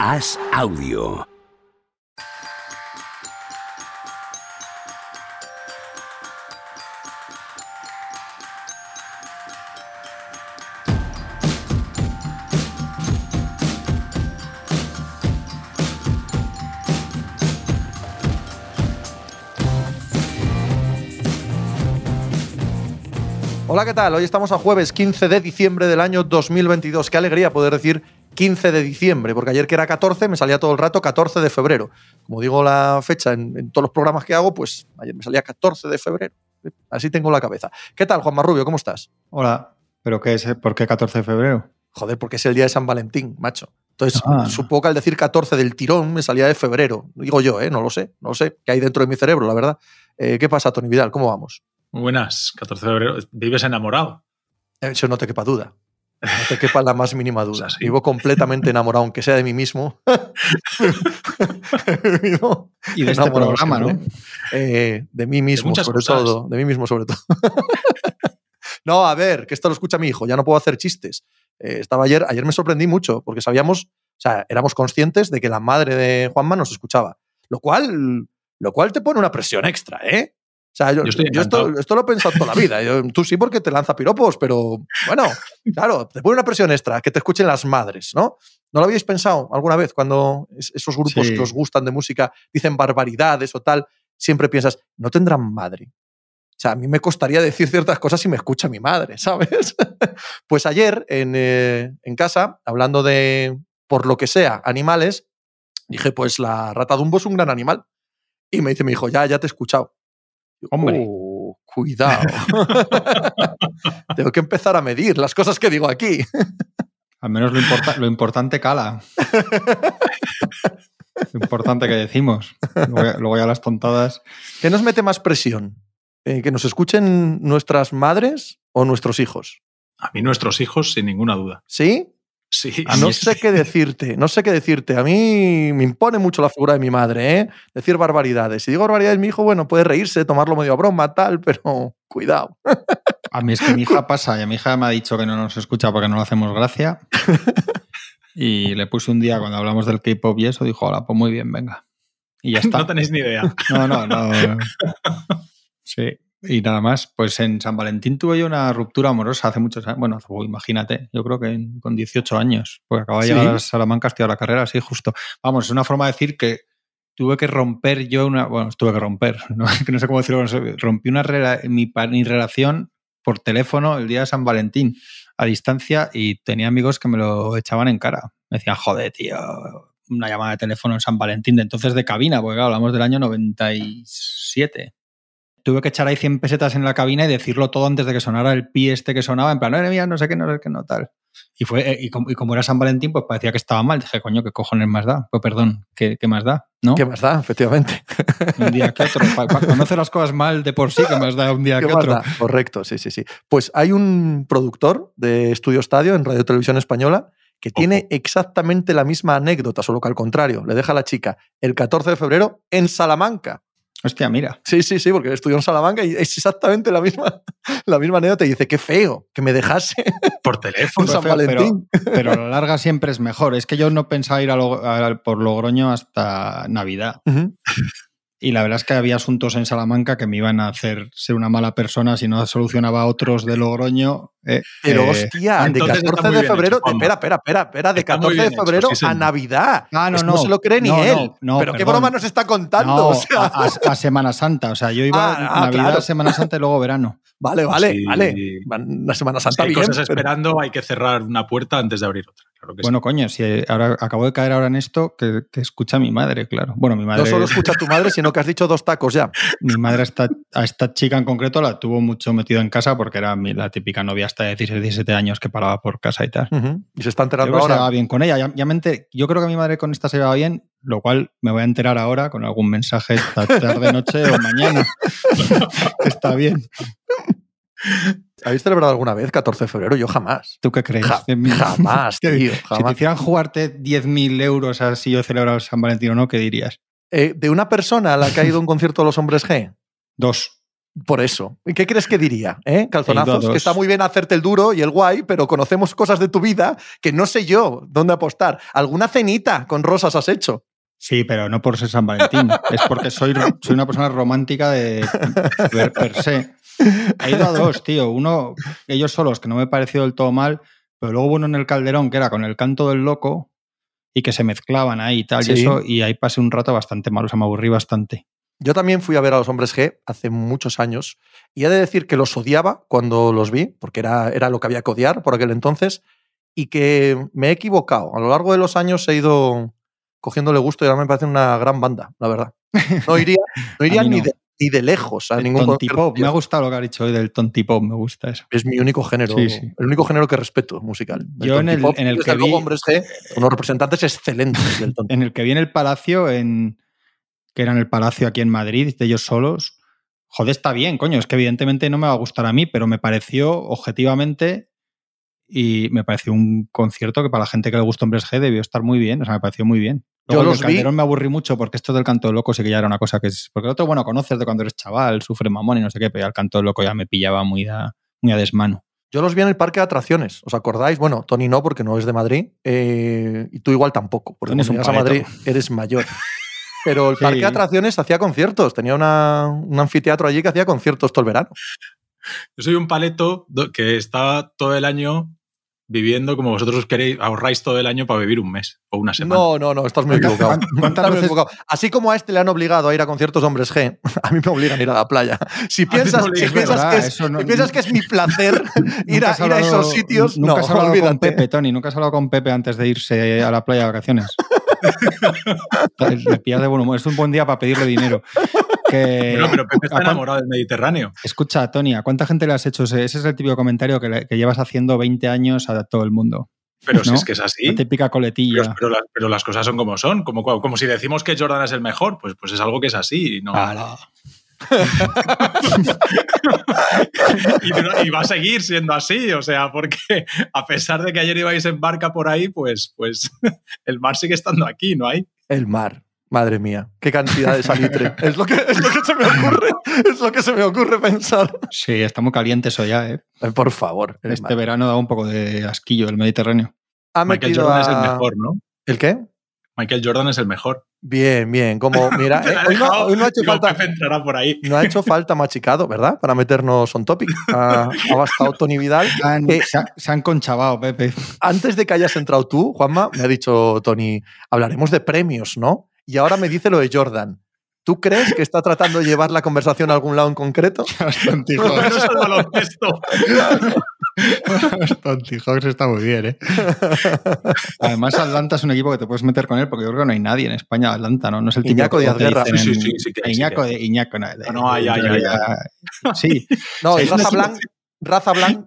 Haz audio. Hola, ¿qué tal? Hoy estamos a jueves 15 de diciembre del año 2022. Qué alegría poder decir 15 de diciembre, porque ayer que era 14 me salía todo el rato 14 de febrero. Como digo la fecha en, en todos los programas que hago, pues ayer me salía 14 de febrero. Así tengo la cabeza. ¿Qué tal, Juan Marrubio? ¿Cómo estás? Hola, ¿pero qué es? ¿Por qué 14 de febrero? Joder, porque es el día de San Valentín, macho. Entonces, Ah. supongo que al decir 14 del tirón me salía de febrero. Digo yo, ¿eh? No lo sé, no lo sé. ¿Qué hay dentro de mi cerebro, la verdad? Eh, ¿Qué pasa, Tony Vidal? ¿Cómo vamos? Muy buenas, 14 de febrero. ¿Vives enamorado? Eso no te quepa duda. No te quepa la más mínima duda. O sea, sí. Vivo completamente enamorado, aunque sea de mí mismo. Vivo Y de este programa, ¿no? Eh, de mí mismo, sobre cosas. todo. De mí mismo, sobre todo. no, a ver, que esto lo escucha mi hijo, ya no puedo hacer chistes. Eh, estaba ayer, ayer me sorprendí mucho, porque sabíamos, o sea, éramos conscientes de que la madre de Juanma nos escuchaba. Lo cual, lo cual te pone una presión extra, ¿eh? O sea, yo, Yo estoy yo esto, lo he pensado toda la vida. Yo- tú sí porque te lanza piropos, pero bueno, claro, te pone una presión extra, que te escuchen las madres, ¿no? ¿No lo habíais pensado alguna vez cuando es- esos grupos Sí. que os gustan de música dicen barbaridades o tal? Siempre piensas, no tendrán madre. O sea, a mí me costaría decir ciertas cosas si me escucha mi madre, ¿sabes? pues ayer en, eh, en casa, hablando de, por lo que sea, animales, dije, pues la rata Dumbo es un gran animal. Y me dice mi hijo, ya, ya te he escuchado. Yo, Hombre. "Oh, cuidado. Tengo que empezar a medir las cosas que digo aquí. Al menos lo, importa- lo importante cala. lo importante que decimos. Luego ya, luego ya las tontadas. ¿Qué nos mete más presión? Eh, ¿Que nos escuchen nuestras madres o nuestros hijos? A mí nuestros hijos, sin ninguna duda. ¿Sí? Sí, no sé qué decirte, no sé qué decirte. A mí me impone mucho la figura de mi madre, ¿eh? Decir barbaridades. Si digo barbaridades, mi hijo, bueno, puede reírse, tomarlo medio a broma, tal, pero cuidado. A mí es que mi hija pasa y a mi hija me ha dicho que no nos escucha porque no le hacemos gracia. Y le puse un día cuando hablamos del K-pop y eso, dijo, hola, pues muy bien, venga. Y ya está. no tenéis ni idea. No, no, no. Sí. Y nada más, pues en San Valentín tuve yo una ruptura amorosa hace muchos años. Bueno, imagínate, yo creo que con 18 años, porque acababa de ¿Sí? llegar a Salamanca a estudiar la carrera, sí, justo. Vamos, es una forma de decir que tuve que romper yo una. Bueno, tuve que romper, ¿no? que no sé cómo decirlo. no sé, rompí una rela- mi, mi relación por teléfono el día de San Valentín a distancia y tenía amigos que me lo echaban en cara. Me decían, joder, tío, una llamada de teléfono en San Valentín, de entonces de cabina, porque claro, hablamos del año 97. Tuve que echar ahí 100 pesetas en la cabina y decirlo todo antes de que sonara el pi este que sonaba, en plan, no, mía, no sé qué, no sé qué, no tal. Y, fue, eh, y, como, y como era San Valentín, pues parecía que estaba mal. Dije, coño, ¿qué cojones más da? Pues perdón, ¿qué, qué más da? ¿No? ¿Qué más da, efectivamente? Un día que otro. Para conocer las cosas mal de por sí, ¿qué más da un día ¿Qué que más otro? da? Correcto, sí, sí, sí. Pues hay un productor de Estudio Estadio en Radio Televisión Española que tiene exactamente la misma anécdota, solo que al contrario, le deja a la chica el 14 de febrero en Salamanca. Hostia, mira. Sí, sí, sí, porque estudió en Salamanca y es exactamente la misma, la misma anécdota. Y dice, qué feo que me dejase Por teléfono. San feo, Valentín. Pero a la larga siempre es mejor. Es que yo no pensaba ir a Lo- a- por Logroño hasta Navidad. Y la verdad es que había asuntos en Salamanca que me iban a hacer ser una mala persona si no solucionaba otros de Logroño. eh, Pero eh, hostia, de entonces está 14 muy de febrero, hecho, espera, espera, espera, espera, de Está muy 14 de hecho, febrero sí, a. Navidad. Ah, no, no. se lo cree ni No, él. no, no, Pero qué broma nos está contando. no, o sea, a, a- a Semana Santa. O sea, yo iba Ah, ah, Navidad, claro. Semana Santa y luego verano. vale, vale, Sí. vale. Una Semana Si Santa hay bien. cosas pero- esperando, hay que cerrar una puerta antes de abrir otra. Claro que sí. Bueno, coño, si ahora acabo de caer ahora en esto, que, que escucha mi madre, claro. Bueno, mi madre. No solo escucha a tu madre, sino que has dicho dos tacos ya. Mi madre esta- a esta chica en concreto la tuvo mucho metido en casa porque era la típica novia hasta de 16, 17 años que paraba por casa y tal. Y se está Yo enterando creo que se ahora. llevaba bien con ella. Ya, ya me enter- yo creo que mi madre con esta se llevaba bien, lo cual me voy a enterar ahora con algún mensaje esta tarde, noche o mañana. Está bien. ¿Habéis celebrado alguna vez 14 de febrero? Yo jamás. ¿Tú qué crees? Ja- de mí? jamás, Si te hicieran jugarte 10.000 euros a si yo he celebrado San Valentín o no, ¿qué dirías? Eh, de una persona a la que ha ido a un concierto de los hombres G. Dos. Por eso. ¿Y qué crees que diría? ¿Eh? Calzonazos, que está muy bien hacerte el duro y el guay, pero conocemos cosas de tu vida que no sé yo dónde apostar. ¿Alguna cenita con rosas has hecho? Sí, pero no por ser San Valentín. es porque soy, soy una persona romántica de per, per se. He ido a dos, tío. Uno, ellos solos, que no me pareció del todo mal, pero luego hubo uno en el Calderón, que era con el canto del loco, y que se mezclaban ahí y tal, Sí. y eso, y ahí pasé un rato bastante malo, o sea, me aburrí bastante. Yo también fui a ver a los hombres G hace muchos años y he de decir que los odiaba cuando los vi, porque era, era lo que había que odiar por aquel entonces, y que me he equivocado. A lo largo de los años he ido cogiéndole gusto y ahora me parece una gran banda, la verdad. No iría, no iría ni, no. de, ni de lejos a El ningún tontipop, me ha gustado lo que ha dicho hoy del tontipop, me gusta eso. Es mi único género, Sí, sí. el único género que respeto musical. Yo en el- en que vi- hombres G, unos representantes excelentes del. En el que viene el Palacio, en, que era en el Palacio aquí en Madrid, de ellos solos, joder, está bien, coño, es que evidentemente no me va a gustar a mí, pero me pareció objetivamente y me pareció un concierto que para la gente que le gusta Hombres G debió estar muy bien, o sea, me pareció muy bien. Yo Luego el los vi- Calderón me aburrí mucho porque esto del canto del loco sí que ya era una cosa que es... Porque el otro, bueno, conoces de cuando eres chaval, sufre mamón y no sé qué, pero ya el canto del loco ya me pillaba muy a, muy a desmano. Yo los vi en el parque de atracciones, ¿os acordáis? Bueno, Tony no, porque no es de Madrid, eh, y tú igual tampoco, porque cuando llegas a. Madrid eres mayor. Pero el Sí. parque de atracciones hacía conciertos, tenía una- un anfiteatro allí que hacía conciertos todo el verano. Yo soy un paleto que está todo el año viviendo como vosotros queréis, ahorráis todo el año para vivir un mes o una semana. No, no, no, estás muy equivocado. ¿Cuántas Estás muy veces- equivocado. Así como a este le han obligado a ir a conciertos hombres G, a mí me obligan a ir a la playa. Si piensas, si piensas, ¿verdad? que, es, Eso no- si piensas que es mi placer ir, a, ir a esos sitios, Nunca no, has hablado olvídate. con Pepe, Tony. Nunca has hablado con Pepe antes de irse a la playa de vacaciones. Le pillas de buen humor. Es un buen día para pedirle dinero. Que... Pero Pepe ¿a está enamorado del Mediterráneo. Escucha, Tony, ¿a cuánta gente le has hecho ese? Ese es el típico comentario que, le- que llevas haciendo 20 años a todo el mundo. Pero si ¿No? es que es así. La típica coletilla. Pero, pero las, pero las cosas son como son. Como, como si decimos que Jordan es el mejor, pues, pues es algo que es así. Ala. no- y va a seguir siendo así. O sea, porque a pesar de que ayer ibais en barca por ahí, pues, pues el mar sigue estando aquí, ¿no hay? El mar. Madre mía, qué cantidad de salitre. es, lo que, es lo que se me ocurre. Es lo que se me ocurre pensar. Sí, está muy caliente eso ya, ¿eh? Eh, Por favor. Este verano da un poco de asquillo el Mediterráneo. Ha Michael Jordan es el mejor, ¿no? ¿El qué? Michael Jordan es el mejor. Bien, bien. Como, mira, eh, hoy, no, dejado, hoy no ha hecho digo, falta. Por ahí. No ha hecho falta machicado, ¿verdad? Para meternos on topic. Ha, ha bastado Tony Vidal. Han, se han conchavado, Pepe. Antes de que hayas entrado tú, Juanma, me ha dicho Tony, hablaremos de premios, ¿no? Y ahora me dice lo de Jordan. ¿Tú crees que está tratando de llevar la conversación a algún lado en concreto? Tontijox está muy bien, ¿eh? Además, Atlanta es un equipo que te puedes meter con él porque yo creo que no hay nadie en España, Atlanta, ¿no? No es el típico Iñaco Díaz Guerra. Sí, sí, sí, sí Iñaco, de, Iñaco, no, hay, hay, hay, Sí, No, es Raza equipo- Blanc, Raza Blanc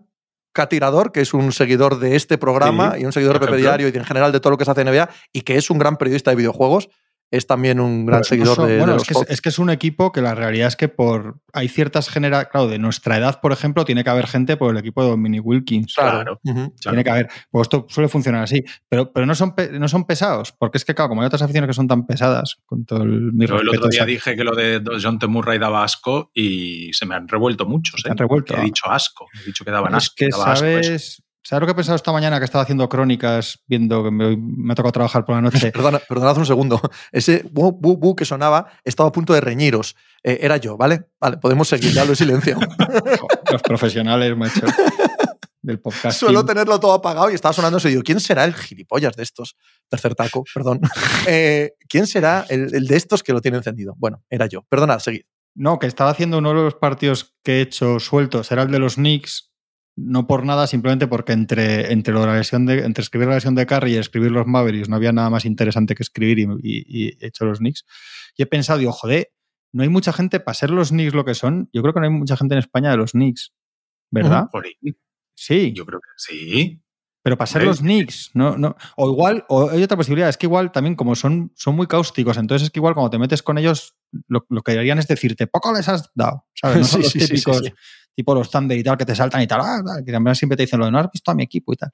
Catirador, que es un seguidor de este programa Sí, y un seguidor de Pepe. Diario y en general de todo lo que se hace en NBA y que es un gran periodista de videojuegos, es también un gran Pero seguidor de, bueno, de es que es, Hawks. es que es un equipo que la realidad es que por hay ciertas generaciones, claro, de nuestra edad, por ejemplo, tiene que haber gente por el equipo de Dominic Wilkins. Claro. Tiene que haber. Pues esto suele funcionar así. Pero, pero no, son no son pesados, porque es que, claro, como hay otras aficiones que son tan pesadas, con todo el, mi Yo el otro día dije que lo de John T. Murray daba asco y se me han revuelto muchos. Se ¿eh? han revuelto. Que He dicho asco. He dicho que daban Es asco. que daba asco eso. Sabes. ¿Sabes lo que he pensado esta mañana que estaba haciendo crónicas, viendo que me, me ha tocado trabajar por la noche? Perdona, perdonad un segundo. Ese bu, bu, bu que sonaba estaba a punto de reñiros. Eh, era yo, ¿vale? Vale, podemos seguir, ya lo he silenciado. Los profesionales, macho, del podcast. Suelo tenerlo todo apagado y estaba sonando eso. Y digo, ¿quién será el gilipollas de estos? Tercer taco, perdón. Eh, ¿Quién será el, el de estos que lo tiene encendido? Bueno, era yo. Perdonad, seguid. No, que estaba haciendo uno de los partidos que he hecho sueltos, era el de los Knicks, no por nada, simplemente porque entre, entre, la lesión de, entre escribir la lesión de Curry y escribir los Mavericks no había nada más interesante que escribir y, y- y he hecho los Knicks. Y he pensado, digo, joder, no hay mucha gente para ser los Knicks lo que son. Yo creo que no hay mucha gente en España de los Knicks, ¿verdad? Sí, yo creo que sí. Pero para ser los Knicks, no, no. O igual, o hay otra posibilidad, es que igual también como son, son muy cáusticos, entonces es que igual cuando te metes con ellos, lo, lo que harían es decirte, poco les has dado, ¿sabes? No son Sí, los sí, típicos, sí. tipo los Thunder y tal, que te saltan y tal, ah, tal, que también siempre te dicen lo de no has visto a mi equipo y tal.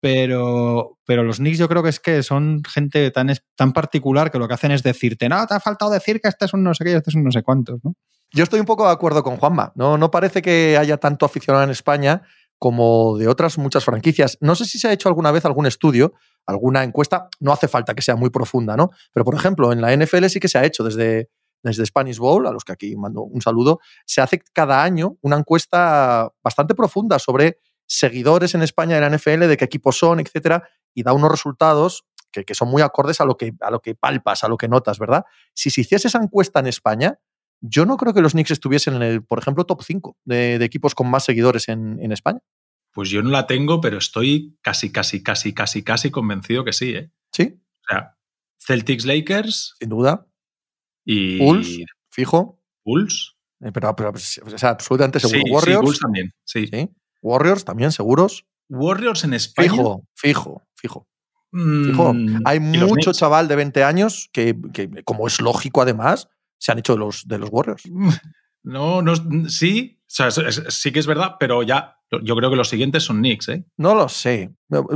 Pero, pero los Knicks yo creo que es que son gente tan, tan particular que lo que hacen es decirte, no, te ha faltado decir que este es un no sé qué y este es un no sé cuántos, ¿no? Yo estoy un poco de acuerdo con Juanma. No, no parece que haya tanto aficionado en España como de otras muchas franquicias. No sé si se ha hecho alguna vez algún estudio, alguna encuesta, no hace falta que sea muy profunda, ¿no? Pero, por ejemplo, en la NFL sí que se ha hecho desde, desde Spanish Bowl, a los que aquí mando un saludo, se hace cada año una encuesta bastante profunda sobre seguidores en España de la NFL, de qué equipos son, etcétera, y da unos resultados que, que son muy acordes a lo que, a lo que palpas, a lo que notas, ¿verdad? Si se hiciese esa encuesta en España, yo no creo que los Knicks estuviesen en el, por ejemplo, top 5 de, de equipos con más seguidores en, en, España. Pues yo no la tengo, pero estoy casi, casi, casi, casi, casi convencido que sí, ¿eh? Sí. O sea, Celtics Lakers. Sin duda. Y. Bulls, fijo. Bulls. Eh, pero, pero o sea, absolutamente seguro. Sí, Warriors. Sí, Bulls también, sí. sí. Warriors también, seguros. Warriors en España. Fijo, fijo, fijo. Fijo. Mm, Hay ¿y los mucho chaval de 20 años que, que, como es lógico además, se han hecho de los, de los Warriors. No, no, sí, o sea, sí que es verdad, pero ya, yo creo que los siguientes son Knicks, ¿eh? No lo sé.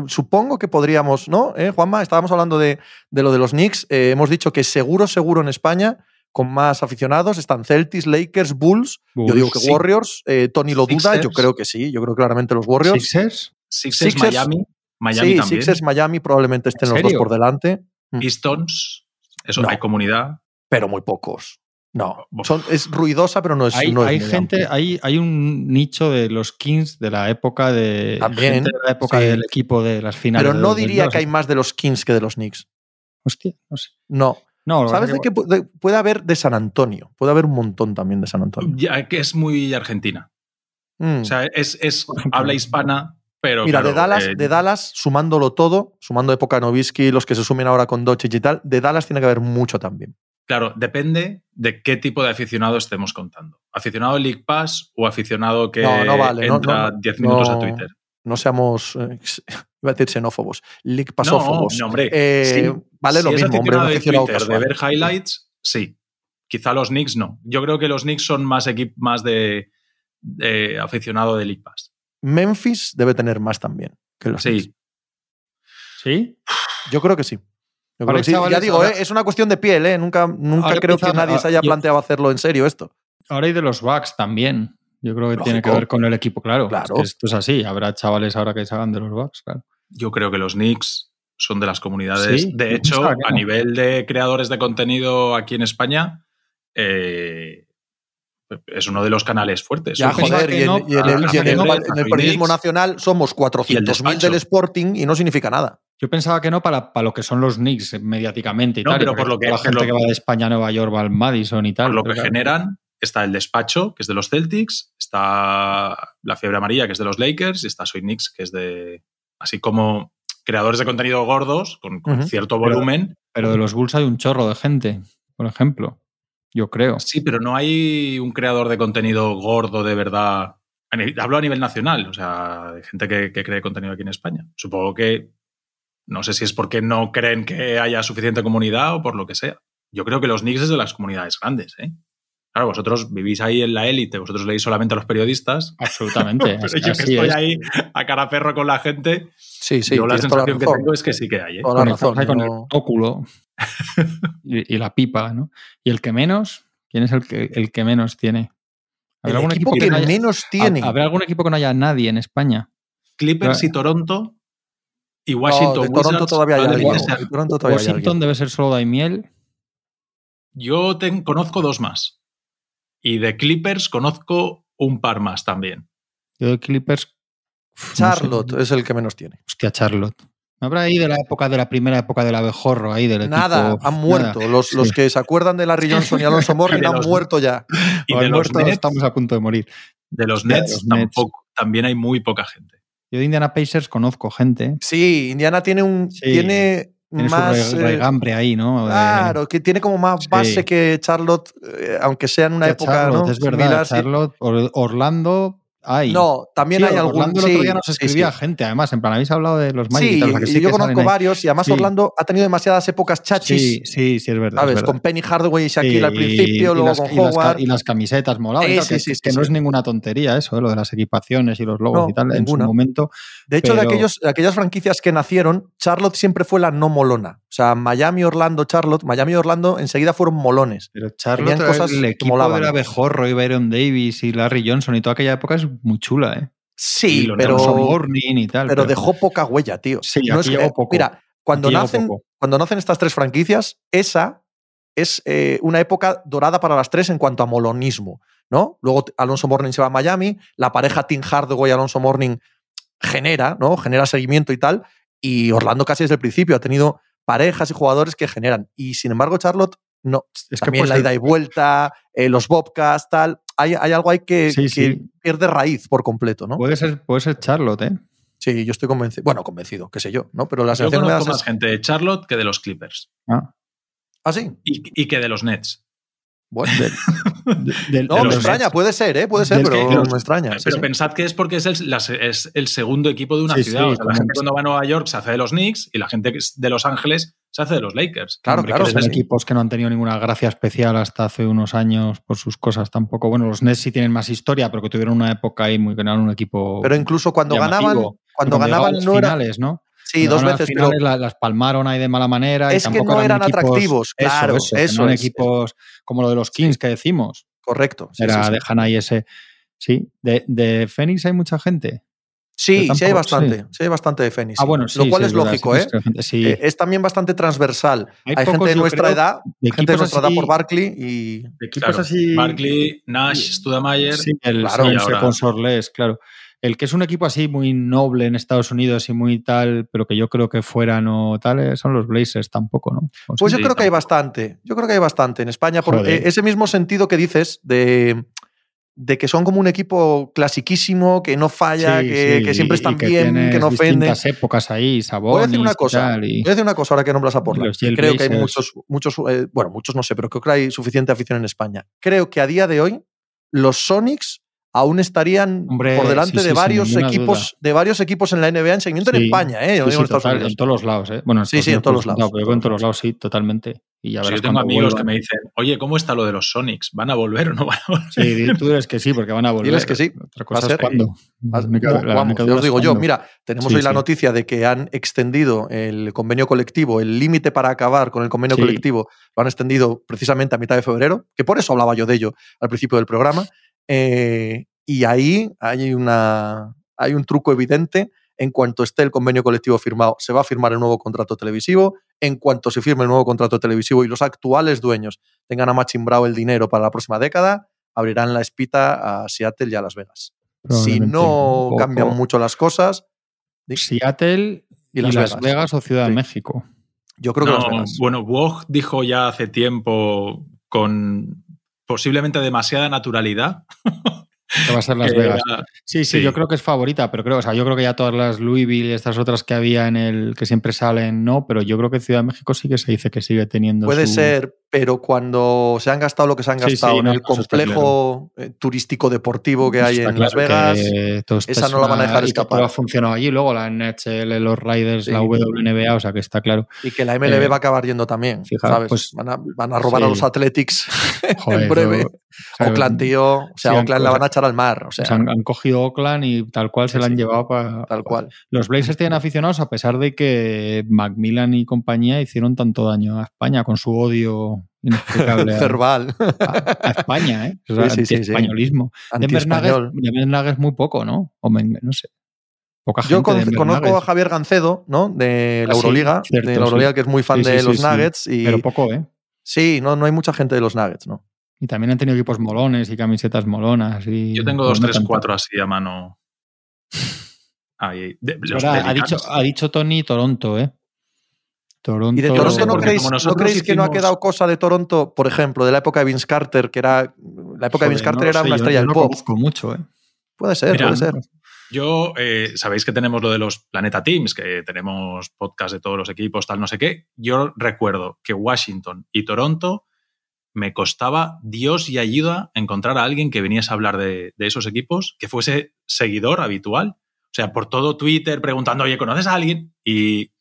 Supongo que podríamos, ¿no? ¿Eh, Juanma, estábamos hablando de, de lo de los Knicks. Eh, hemos dicho que seguro, seguro en España, con más aficionados, están Celtics, Lakers, Bulls. Yo digo que sí. Warriors, eh, Tony lo duda, yo creo que sí, yo creo claramente los Warriors. Sixers. Sixers, Sixers- Miami, Miami sí, también. Sixers, Miami probablemente estén ¿En los dos por delante, Pistons, eso, No. hay comunidad. Pero muy pocos. No, son, es ruidosa, pero no es. Hay, no es hay muy gente, hay, hay un nicho de los Kings de la época de. También, gente de la época sí. del equipo de las finales. Pero no 2002. diría que hay más de los Kings que de los Knicks. Hostia, no sé. No. ¿Sabes de qué pu- de- puede haber de San Antonio? Puede haber un montón también de San Antonio. Ya que es muy argentina. Mm. O sea, es, es habla hispana, pero. Mira, claro, de, Dallas, eh, de Dallas, sumándolo todo, sumando época Novisky, los que se sumen ahora con Doncic y tal, de Dallas tiene que haber mucho también. Claro, depende de qué tipo de aficionado estemos contando. ¿Aficionado League Pass o aficionado que No, no vale, no, entra no, 10 minutos no. a Twitter? No seamos, eh, iba a decir xenófobos, league pasófobos. No, no, hombre. Eh, sí. vale Si lo es mismo, hombre, de aficionado Twitter de ver highlights, sí. Quizá los Knicks no. Yo creo que los Knicks son más equip más de, de aficionado de League Pass. Memphis debe tener más también que los Knicks. Sí. ¿Sí? Yo creo que sí. Sí. Ya digo, ahora- eh, es una cuestión de piel, ¿eh? Nunca, nunca Ahora creo que nadie se ah, haya yo- planteado hacerlo en serio esto. Ahora hay de los Bucks también. Yo creo que tiene que ver con el equipo, claro. Claro. Es que esto es así. Habrá chavales ahora que se hagan de los Bucks, claro. Yo creo que los Knicks son de las comunidades. Sí, de hecho, a no. nivel de creadores de contenido aquí en España, eh, es uno de los canales fuertes. Ya, joder, y en, no, y en yo el, y en el- en periodismo Knicks. nacional somos 400.000 despacho. del Sporting y no significa nada. Yo pensaba que no para, para lo que son los Knicks eh, mediáticamente y No, tal. pero por lo que- la gente lo que que- va de España a Nueva York va al Madison y tal. Por lo pero que claro. generan, está el despacho, que es de los Celtics, está la fiebre amarilla, que es de los Lakers, y está Soy Knicks, que es de. Así como creadores de contenido gordos, con, cierto Pero- volumen. Pero de los Bulls hay un chorro de gente, por ejemplo. Yo creo. Sí, pero no hay un creador de contenido gordo de verdad. Hablo a nivel nacional, o sea, de gente que, que cree contenido aquí en España. Supongo que. No sé si es porque no creen que haya suficiente comunidad o por lo que sea. Yo creo que los Knicks es de las comunidades grandes, ¿eh? Claro, vosotros vivís ahí en la élite, vosotros leéis solamente a los periodistas. Absolutamente. Pero así- yo que estoy es. ahí a cara perro con la gente, Sí, sí. yo la sensación que tengo es que sí que hay. ¿eh? Toda la razón. con el óculo y, y la pipa, ¿no? Y el que menos, ¿quién es el que, el que menos tiene? El ¿Habrá algún equipo equipo que no haya- menos tiene. ¿Habrá algún equipo que no haya nadie en España? Clippers y Toronto y No, Washington. de Toronto Wizards todavía hay probablemente alguien. sea- De Toronto todavía hay Washington alguien. debe ser solo Daimiel. Yo ten- conozco dos más. Y de Clippers conozco un par más también. Yo de Clippers. uf, no sé. Charlotte es el que menos tiene. Hostia, Charlotte. ¿No habrá ahí de la época de la primera época del abejorro ahí del Nada, equipo? han muerto. Nada. Los, los Sí. que se acuerdan de Larry Johnson y Alonso Morgan han los- muerto ya. Y de han los, muerto, Nets, estamos a punto de morir. de los Nets. tampoco. También hay muy poca gente. Yo de Indiana Pacers conozco gente. Sí, Indiana tiene un. Sí, tiene, Tiene más. su eh, re- regambre ahí, ¿no? Claro, que tiene como más Sí. base que Charlotte, eh, aunque sea en una época. Charlotte, ¿no? es verdad. similar, sí. Charlotte, Or- Orlando, Hay. No, también Sí, hay algún. Orlando el otro día nos escribía sí. gente, además, en plan, habéis hablado de los Magic Sí, tal, que y yo que conozco varios y además. Orlando ha tenido demasiadas épocas chachis, Sí, sí, sí, es verdad. es ¿sabes? verdad. Con Penny Hardaway y Shaquille al principio, y luego las, con y las Howard. y las camisetas tal, sí, que, que no es ninguna tontería eso, ¿eh? lo de las equipaciones y los logos No, y tal, en su momento. De hecho, de, aquellos, de aquellas franquicias que nacieron, Charlotte siempre fue la no molona. O sea, Miami, Orlando, Charlotte, Miami y Orlando enseguida fueron molones. Pero Charlotte, cosas el equipo molaban. de Abejorro y Byron Davis y Larry Johnson y toda aquella época es muy chula, ¿eh? Sí, Y pero, Alonso Mourning y tal. pero dejó poca huella, tío. Sí, No aquí es que- poco. Mira, cuando Aquí nacen, cuando nacen estas tres franquicias, esa es eh, una época dorada para las tres en cuanto a molonismo, ¿no? Luego Alonso Morning se va a Miami, la pareja Tim Hardaway Alonso Morning genera, ¿no? Genera seguimiento y tal, y Orlando casi desde el principio ha tenido parejas y jugadores que generan. Y sin embargo, Charlotte no. Es que También puede la ida y vuelta, eh, los Bobcats, tal. Hay, hay algo ahí que, Sí, que sí. pierde raíz por completo, ¿no? Puede ser, puede ser Charlotte, ¿eh? Sí, yo estoy convencido. Bueno, convencido, qué sé yo, ¿no? Pero la Yo conozco más gente de Charlotte que de los Clippers. Ah, Ah, sí. Y, y que de los Nets. Bueno. del- No, me extraña, Nets. puede ser, ¿eh? Puede ser, pero que- me extraña. Pero sí. pensad que es porque es el, es el segundo equipo de una Sí, ciudad. sí, O sea, la gente cuando va a Nueva York se hace de los Knicks y la gente de Los Ángeles se hace de los Lakers. Claro, Hombre, claro, son equipos que no han tenido ninguna gracia especial hasta hace unos años por sus cosas tampoco. Bueno, los Nets sí tienen más historia, pero que tuvieron una época ahí muy que no eran un equipo. Pero incluso cuando llamativo. ganaban, cuando ganaban las no era. ¿no? Sí, dos veces, pero finales la- las palmaron ahí de mala manera. y Es que no eran equipos- atractivos, claro, eso, eso no eran es. equipos como lo de los Kings que decimos. correcto. Sí, Era, sí, sí. dejan ahí ese. Sí, de, de Phoenix hay mucha gente. Sí, sí hay bastante. sí. Sí, hay bastante de Fénix. Ah, bueno, sí. Lo cual sí, es lógico, sí, ¿eh? sí. Eh, Es también bastante transversal. Hay Hay, gente pocos, de nuestra creo, edad, de gente de nuestra edad por Barkley y. de equipos Claro, así. Barkley, Nash, Studamayer. Sí, el, Claro, el claro. El que es un equipo así muy noble en Estados Unidos y muy tal, pero que yo creo que fuera no tal, eh, son los Blazers tampoco, ¿no? O Pues yo creo que hay bastante. Yo creo que hay bastante en España. Por Joder. eh, ese mismo sentido que dices de, de que son como un equipo clasiquísimo, que no falla, sí, que, sí, que siempre están que bien, que no ofenden. épocas ahí, Sabonis Voy a decir una cosa. y- Voy a decir una cosa ahora que nombras a Portland. Creo que hay muchos, muchos, eh, bueno, muchos no sé, pero creo que hay suficiente afición en España. Creo que a día de hoy los Sonics aún estarían Hombre, por delante sí, sí, de varios equipos, duda. de varios equipos en la NBA en seguimiento en España, eh. Yo Sí, digo sí, en total, en todos los lados, ¿eh? Bueno, en Sí, sí, en todos los lados, pero en yo todos los lados sí, totalmente. Y ya Pues yo tengo amigos vuelvan. que me dicen, oye, ¿cómo está lo de los Sonics? ¿Van a volver o no van a volver? Sí, tú diles que sí, porque van a volver. Diles que sí, Otra va cosa a es ser. cuándo. Vamos, duda os digo yo, mira, tenemos Sí, hoy la sí. noticia de que han extendido el convenio colectivo, el límite para acabar con el convenio colectivo, lo han extendido precisamente a mitad de febrero, que por eso hablaba yo de ello al principio del programa. Eh, y ahí hay, una, hay un truco evidente. En cuanto esté el convenio colectivo firmado, se va a firmar el nuevo contrato televisivo. En cuanto se firme el nuevo contrato televisivo y los actuales dueños tengan amachimbrado el dinero para la próxima década, abrirán la espita a Seattle y a Las Vegas. Si no cambian mucho las cosas, Seattle y y Las Las, Vegas. Vegas. o Ciudad Sí. de México. yo creo que No, Las Vegas. Bueno, Woj dijo ya hace tiempo con posiblemente demasiada naturalidad. Que va a ser Las Vegas. era- Sí, sí, sí. yo creo que es favorita, pero creo, o sea, yo creo que ya todas las Louisville y estas otras que había en el que siempre salen, no, pero yo creo que Ciudad de México sí que se dice que sigue teniendo. Puede su- ser, pero cuando se han gastado lo que se han Sí, sí, gastado en no, el complejo eh, turístico deportivo que hay está en claro Las Vegas, esa es no la van a dejar y que escapar. todo ha funcionado allí, luego la NHL, los Riders, la. WNBA, o sea que está claro. y que la MLB Eh, va a acabar yendo también. fijaos, ¿sabes? pues, van, a, van a robar a los Athletics Joder, en breve. Sea, Oakland, tío. O sea, sí, Oakland la van a echar al mar. O sea, o sea, han, han cogido Oakland y tal cual se la han sí. llevado para. tal cual. Los Blazers tienen aficionados a pesar de que Macmillan y compañía hicieron tanto daño a España con su odio inexplicable a, Verbal. a- a España, ¿eh? O sea, Sí, sí, sí, sí. anti-españolismo. Denver Nuggets, muy poco, ¿no? O no sé. Poca gente Yo Denver conozco a Javier Gancedo, ¿no? De la Ah, Euroliga, cierto, de la Euroliga que es muy fan de los. Nuggets. Y pero poco, ¿eh? sí, no, no hay mucha gente de los Nuggets, ¿no? Y también han tenido equipos molones y camisetas molonas. Y, Yo tengo dos, no tres, tanto. cuatro así a mano. Ahí, de- los Ahora, ha, dicho, ha dicho Tony Toronto, ¿eh? Toronto. Y de no Toronto sé, no creéis, ¿no creéis que no ha quedado cosa de Toronto, por ejemplo, de la época de Vince Carter, que era. La época de Vince no Carter lo era sé, una yo estrella no del lo pop. conozco mucho, ¿eh? Puede ser, Mira, puede ser. Yo, eh, sabéis que tenemos lo de los Planeta Teams, que tenemos podcast de todos los equipos, tal, no sé qué. Yo recuerdo que Washington y Toronto me costaba Dios y ayuda encontrar a alguien que viniese a hablar de, de esos equipos, que fuese seguidor habitual. O sea, por todo Twitter preguntando, oye, ¿conoces a alguien? Y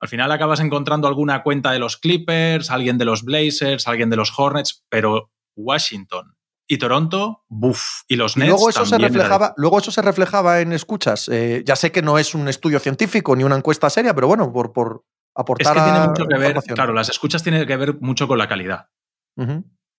al final acabas encontrando alguna cuenta de los Clippers, alguien de los Blazers, alguien de los Hornets, pero Washington y Toronto, buf, y los Nets. luego eso, se reflejaba, luego eso se reflejaba en escuchas. Eh, ya sé que no es un estudio científico ni una encuesta seria, pero bueno, por, por Es aportar que tiene mucho que ver, claro, las escuchas tienen que ver mucho con la calidad.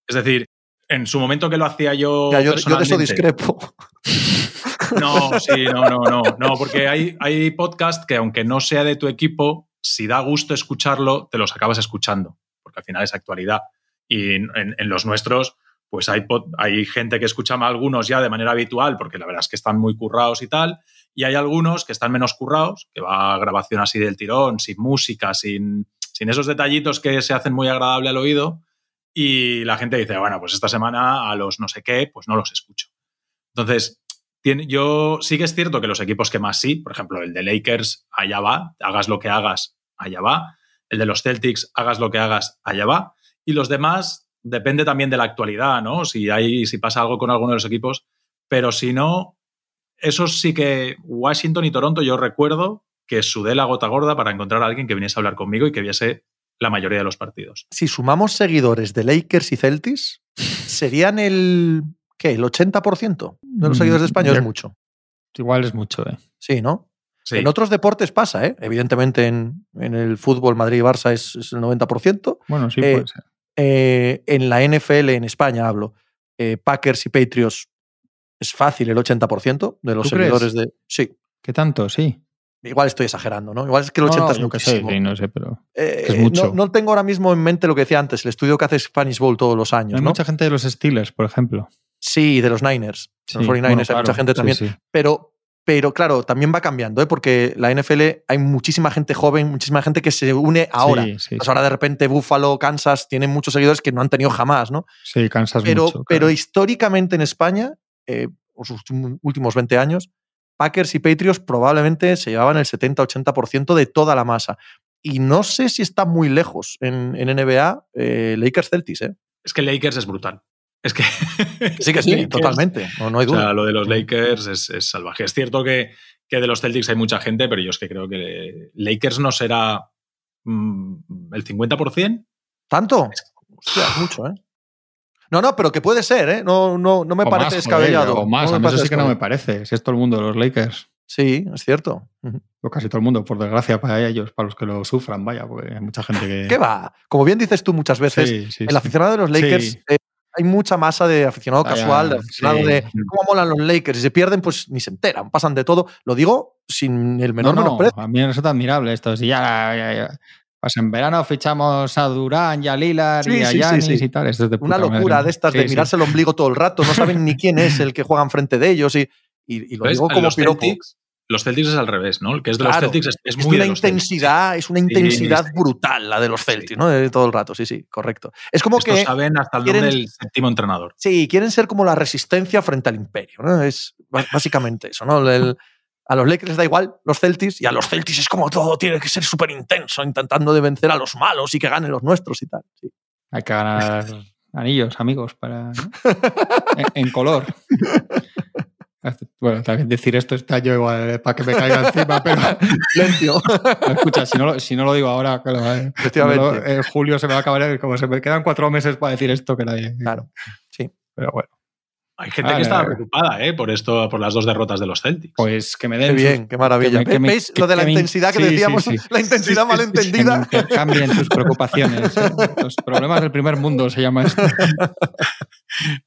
Es decir, en su momento que lo hacía yo. Ya, yo, yo de eso discrepo. No, sí, no, no, no. No, porque hay, hay podcast que, aunque no sea de tu equipo, si da gusto escucharlo, te los acabas escuchando. Porque al final es actualidad. Y en, en los nuestros, pues hay, pod- hay gente que escucha a algunos ya de manera habitual, porque la verdad es que están muy currados y tal. Y hay algunos que están menos currados, que va a grabación así del tirón, sin música, sin, sin esos detallitos que se hacen muy agradable al oído. Y la gente dice, bueno, pues esta semana a los no sé qué, pues no los escucho. Entonces, yo sí que es cierto que los equipos que más sí, por ejemplo, el de Lakers, allá va, hagas lo que hagas, allá va. El de los Celtics, hagas lo que hagas, allá va. Y los demás, depende también de la actualidad, ¿no? Si hay, si pasa algo con alguno de los equipos. Pero si no, esos sí que Washington y Toronto, yo recuerdo que sudé la gota gorda para encontrar a alguien que viniese a hablar conmigo y que viese la mayoría de los partidos. Si sumamos seguidores de Lakers y Celtics, serían el. ¿Qué? ¿El 80% de los Mm, seguidores de España? Es mucho. Igual es mucho, ¿eh? Sí, ¿no? Sí. En otros deportes pasa, ¿eh? Evidentemente en, en el fútbol Madrid y Barça es, es el 90%. Bueno, sí Eh, puede ser. Eh, en la NFL, en España hablo, eh, Packers y Patriots es fácil el 80% de los seguidores de. Sí. ¿Qué tanto? Sí. Igual estoy exagerando, ¿no? Igual es que el No, 80 no, es yo qué sé, muchísimo. no sé, pero Eh, que es mucho. No, no tengo ahora mismo en mente lo que decía antes, el estudio que hace Spanish Bowl todos los años, hay mucha gente de los Steelers, por ejemplo. Sí, de los Niners. Sí, los 49ers bueno, hay mucha gente también. sí. Pero, pero claro, también va cambiando, ¿eh? porque la NFL hay muchísima gente joven, muchísima gente que se une ahora. Sí, sí, Pues ahora de repente Buffalo, Kansas tienen muchos seguidores que no han tenido jamás, ¿no? sí, cansas Pero, mucho. pero históricamente en España, eh, los últimos 20 años, Packers y Patriots probablemente se llevaban el 70-80% de toda la masa. Y no sé si está muy lejos en, en NBA eh, Lakers Celtics, ¿eh? Es que Lakers es brutal. Es que. Sí que sí, Lakers- totalmente. No, no hay O duda. sea, lo de los Lakers es, es salvaje. Es cierto que, que de los Celtics hay mucha gente, pero yo es que creo que Lakers no será mm, el 50%. ¿Tanto? Hostia, es mucho, ¿eh? No, no, pero que puede ser, ¿eh? No, no, no me O parece más, joder, descabellado. o más, No a me mí eso parece sí que no me parece. Si es todo el mundo de los Lakers. Sí, es cierto. O casi todo el mundo, por desgracia para ellos, para los que lo sufran, vaya, porque hay mucha gente que. ¿Qué va? Como bien dices tú muchas veces, Sí, sí, el aficionado de los Lakers, Sí. eh, hay mucha masa de aficionado Vaya, casual, de aficionado sí. de cómo molan los Lakers. Y se pierden, pues ni se enteran, pasan de todo. Lo digo sin el No, menor no, menosprecio. a mí me resulta admirable esto. Si ya, ya- ya- Pues en verano fichamos a Durán y a Lillard Sí, y a sí, sí, Giannis sí. y tal. Esto es de Una puta locura de estas Sí, de sí. mirarse el ombligo todo el rato, no saben ni quién es el que juega enfrente de ellos. Y, y, y lo ¿Ves? digo como los piropo. Celtics, los Celtics es al revés, ¿no? El que es de Claro. los Celtics es, es Es muy una de los Celtics. intensidad, es una intensidad sí. brutal la de los Celtics, ¿no? De todo el rato, sí, sí, correcto. Es como Estos que saben hasta el quieren- nombre del séptimo entrenador. Sí, quieren ser como la resistencia frente al imperio, ¿no? Es básicamente eso, ¿no? El- a los Lakers les da igual los Celtics y a los Celtics es como todo tiene que ser súper intenso, intentando de vencer a los malos y que ganen los nuestros y tal. sí. Hay que ganar anillos, amigos, para. en, en color. Bueno, también decir esto está yo igual eh, para que me caiga encima, pero Silencio. escucha, si no, lo- si no lo digo ahora, lo- eh, Efectivamente. no lo- en julio se me va a acabar, como se me quedan cuatro meses para decir esto que nadie. Claro, sí. Pero bueno, Hay gente Ah, que estaba preocupada ¿eh? por esto, por las dos derrotas de los Celtics. pues que me Qué den. sus- bien, qué maravilla. que me- que ¿Veis que- lo de la que intensidad que sí, decíamos? sí. La intensidad que malentendida. intercambien sus preocupaciones. ¿eh? Los problemas del primer mundo se llama esto.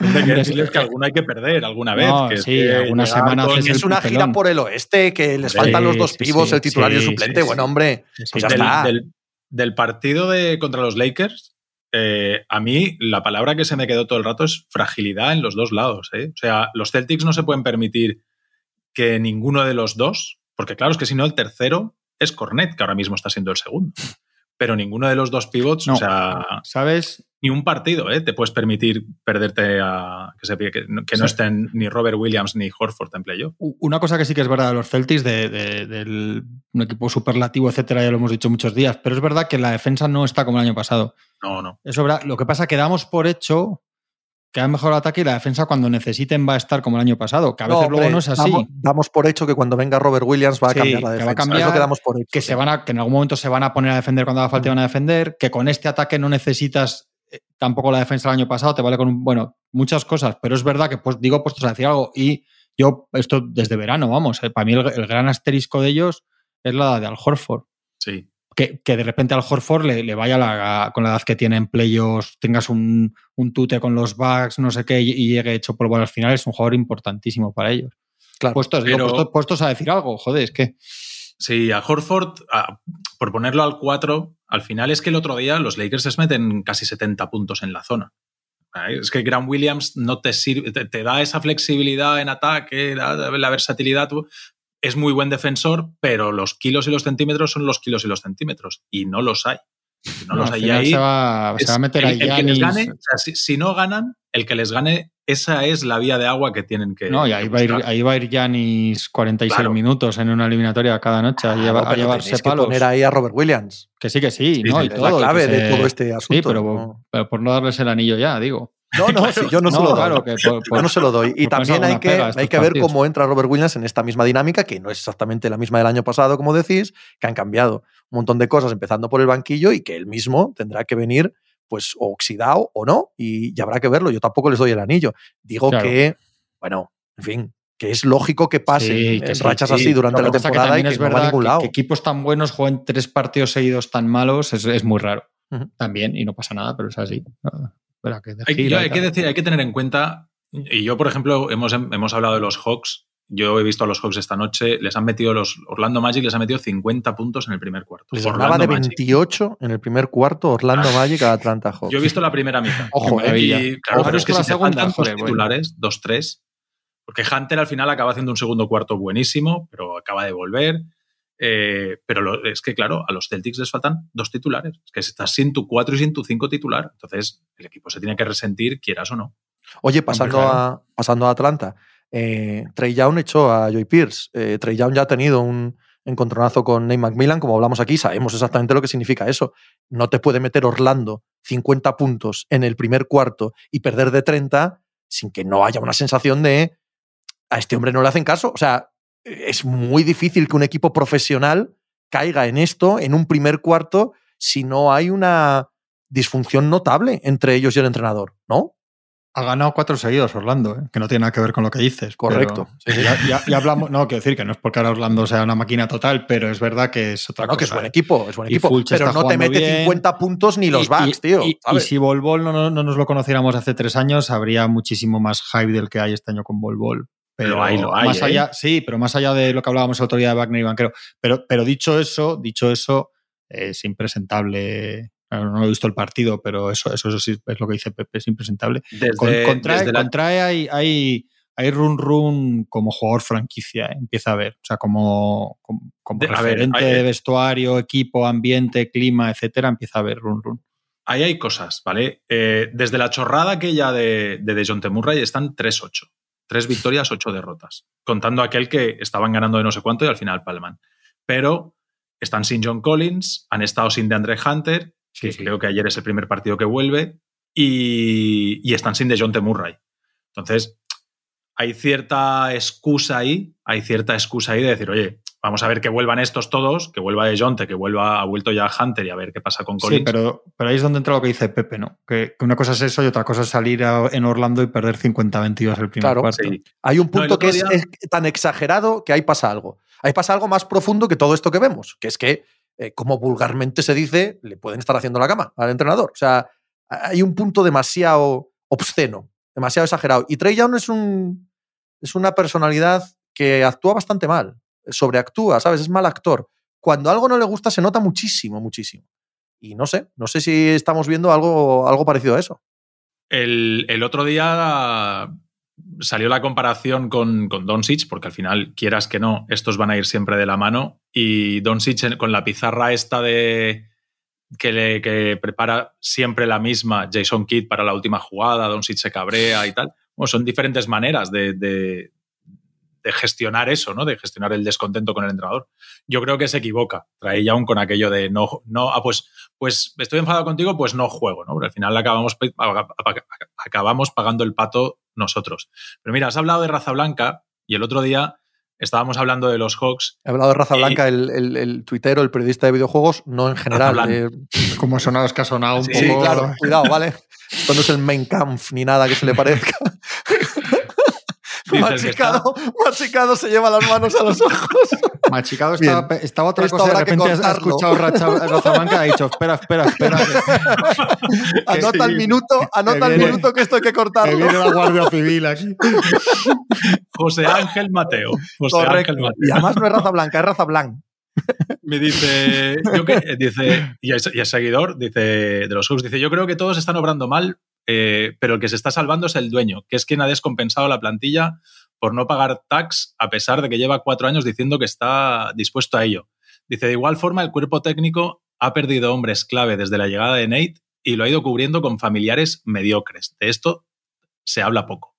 Hombre, que decirles sí. que alguna hay que perder alguna vez. No, que es sí, que haces el Es una gira por el oeste, que les Sí, faltan los dos pivos, sí, el titular y el suplente. sí, bueno, hombre, Sí, sí. pues ya del, está. del- del partido de, contra los Lakers, eh, a mí la palabra que se me quedó todo el rato es fragilidad en los dos lados. ¿eh? O sea, los Celtics no se pueden permitir que ninguno de los dos, porque claro, es que si no, el tercero es Cornet, que ahora mismo está siendo el segundo. Pero ninguno de los dos pivots, No. o sea, ¿Sabes? ni un partido, ¿eh? Te puedes permitir perderte a que, se, que, no- que no Sí. estén ni Robert Williams ni Horford en playoff. Una cosa que sí que es verdad de los Celtics, de, de- del un equipo superlativo, etcétera, ya lo hemos dicho muchos días, pero es verdad que la defensa no está como el año pasado. No, no. Eso es verdad. Lo que pasa es que damos por hecho que ha mejorado el ataque y la defensa cuando necesiten va a estar como el año pasado, que a veces No, luego no es así. Damos, damos por hecho que cuando venga Robert Williams va a Sí, cambiar la que defensa. va a cambiar, es lo que damos por hecho. que se van a, que en algún momento se van a poner a defender cuando haga falta y van a defender, que con este ataque no necesitas eh, tampoco la defensa del año pasado, te vale con un, bueno, muchas cosas, pero es verdad que pues digo puestos a decir algo y yo esto desde verano, vamos, eh, para mí el, el gran asterisco de ellos es la de Al Horford. Sí. Que, que de repente al Horford le, le vaya la- con la edad que tiene en playoffs, tengas un, un tute con los Bucks, no sé qué, y, y llegue hecho polvo al final, es un jugador importantísimo para ellos. Claro, puestos, digo, puestos, puestos a decir algo, joder, es que. Sí, a Horford, a- por ponerlo al 4, al final es que el otro día los Lakers se meten casi 70 puntos en la zona. Es que Grant Williams no te sirve, te, te da esa flexibilidad en ataque, la, la versatilidad. Es muy buen defensor, pero los kilos y los centímetros son los kilos y los centímetros. Y no los hay. Si no, No, los hay ahí. se va, se es va a meter el, el que les Giannis. gane, o sea, si, si no ganan, el que les gane, esa es la vía de agua que tienen que. No, y ahí va, a ir, buscar. ahí va a ir Giannis 46 Claro. minutos en una eliminatoria cada noche a, Claro, llevar- a llevarse tenéis que palos. poner ahí a Robert Williams. Que sí, que sí, Sí, ¿no? sí, y es todo. la clave de se- todo este asunto. Sí, pero, ¿no? pero por no darles el anillo ya, digo. No, no, sí, yo no, se lo doy. claro, que por- por- yo no se lo doy. Y también hay que, hay que ver cómo entra Robert Williams en esta misma dinámica, que no es exactamente la misma del año pasado, como decís, que han cambiado un montón de cosas, empezando por el banquillo, y que él mismo tendrá que venir pues o oxidado o no, y, y habrá que verlo. Yo tampoco les doy el anillo. Digo Claro. que, bueno, en fin, que es lógico que pase Sí, en que sí, rachas sí. así durante la que temporada y que es no va a verdad ningún lado. que equipos tan buenos jueguen tres partidos seguidos tan malos es, es muy raro. También, y no pasa nada, pero es así. Ah, que Hay, yo- que decir, hay que tener en cuenta, y yo, por ejemplo, hemos, hemos hablado de los Hawks. Yo he visto a los Hawks esta noche, les han metido los Orlando Magic, les han metido 50 puntos en el primer cuarto. Les Orlando de Magic. 28 en el primer cuarto Orlando Magic a Atlanta Hawks. Yo he visto la primera mitad. Ojo. Y, claro, Ojo, pero es que si segunda, faltan joder, titulares, dos, tres, porque Hunter al final acaba haciendo un segundo cuarto buenísimo, pero acaba de volver. Eh, pero lo- es que, claro, a los Celtics les faltan dos titulares. Es que estás sin tu cuatro y sin tu cinco titular. Entonces, el equipo se tiene que resentir, quieras o no. Oye, pasando, claro. a, pasando a Atlanta, eh, Trey Young echó a Joy Pierce. Eh, Trey Young ya ha tenido un encontronazo con Nate McMillan, como hablamos aquí, sabemos exactamente lo que significa eso. No te puede meter Orlando 50 puntos en el primer cuarto y perder de 30 sin que no haya una sensación de a este hombre no le hacen caso. O sea, es muy difícil que un equipo profesional caiga en esto en un primer cuarto si no hay una disfunción notable entre ellos y el entrenador, ¿no? Ha ganado cuatro seguidos Orlando, ¿eh? que no tiene nada que ver con lo que dices. Correcto. pero Sí, sí. Ya, ya- ya hablamos, no, quiero decir que no es porque ahora Orlando sea una máquina total, pero es verdad que es otra No, no, que es buen equipo, es buen equipo. Pero no te mete bien. 50 puntos ni los Y- backs, y- tío. Y, y si Bol no, no, no nos lo conociéramos hace tres años, habría muchísimo más hype del que hay este año con Bol. Pero Lo hay, lo hay, más ¿eh? allá, sí, pero más allá de lo que hablábamos el otro día de Wagner y Banquero. Pero, pero dicho eso, dicho eso, es impresentable. Claro, No he visto el partido, pero eso, eso, sí es lo que dice Pepe, es impresentable. Desde, Con, contrae, desde la- contrae hay, hay, hay run run como jugador franquicia, ¿eh? empieza a ver. O sea, como, como, como De- ver, referente hay- de vestuario, equipo, ambiente, clima, etcétera, empieza a haber run run. Ahí hay cosas, ¿vale? Eh, desde la chorrada aquella de, de DeJounte Murray están 3-8. Tres victorias, ocho derrotas. Contando aquel que estaban ganando de no sé cuánto y al final palman. Pero están sin John Collins, han estado sin DeAndre Hunter, Sí, que sí. creo que ayer es el primer partido que vuelve, y, y están sin DeJounte Murray. Entonces, hay cierta excusa ahí, hay cierta excusa ahí de decir, oye, vamos a ver que vuelvan estos todos, que vuelva DeJounte, que vuelva, ha vuelto ya Hunter y a ver qué pasa con Collins. Sí, pero, pero ahí es donde entra lo que dice Pepe, ¿no? Que, que una cosa es eso y otra cosa es salir a- en Orlando y perder 50-22 el primer Claro, cuarto. Sí. Hay un punto que es tan exagerado que ahí pasa algo. Ahí pasa algo más profundo que todo esto que vemos, que es que, eh, como vulgarmente se dice, le pueden estar haciendo la cama al entrenador. O sea, hay un punto demasiado obsceno, demasiado exagerado. Y Trey Young es, un, es una personalidad que actúa bastante mal, sobreactúa, ¿sabes? Es mal actor. Cuando algo no le gusta se nota muchísimo, muchísimo. Y no sé, no sé si estamos viendo algo, algo parecido a eso. El, el otro día salió la comparación con, con Doncic, porque al final, quieras que no, estos van a ir siempre de la mano. Y Doncic con la pizarra esta de que, le, que prepara siempre la misma Jason Kidd para la última jugada, Doncic se cabrea y tal. Bueno, son diferentes maneras de, de- de gestionar eso, ¿no? De gestionar el descontento con el entrenador. Yo creo que se equivoca. Trae ya un con aquello de no, no, ah, pues, pues estoy enfadado contigo, pues no juego, ¿no? Pero al final acabamos, acabamos pagando el pato nosotros. Pero mira, has hablado de raza blanca y el otro día estábamos hablando de los Hawks. He hablado de raza blanca, el, el, el, tuitero, el periodista de videojuegos, no en general. Eh, Como ha sonado, es que ha sonado un sí, poco. Sí, claro, cuidado, ¿vale? Esto no es el main kampf ni nada que se le parezca. Machicado, Machicado se lleva las manos a los ojos. Machicado estaba, estaba otra Esto cosa de repente ha escuchado Racha, Raza Blanca y ha dicho, espera, espera, espera. anota el minuto, anota el minuto que esto hay que cortarlo. Que viene la Guardia Civil aquí. José Ángel Mateo. José Correcto. Ángel Mateo. Y además no es raza blanca, es raza blanca. Me dice, yo que, dice, y es, y es seguidor, dice, de los Hawks, dice, yo creo que todos están obrando mal eh, pero el que se está salvando es el dueño, que es quien ha descompensado la plantilla por no pagar tax a pesar de que lleva cuatro años diciendo que está dispuesto a ello. Dice, de igual forma, el cuerpo técnico ha perdido hombres clave desde la llegada de Nate y lo ha ido cubriendo con familiares mediocres. De esto se habla poco.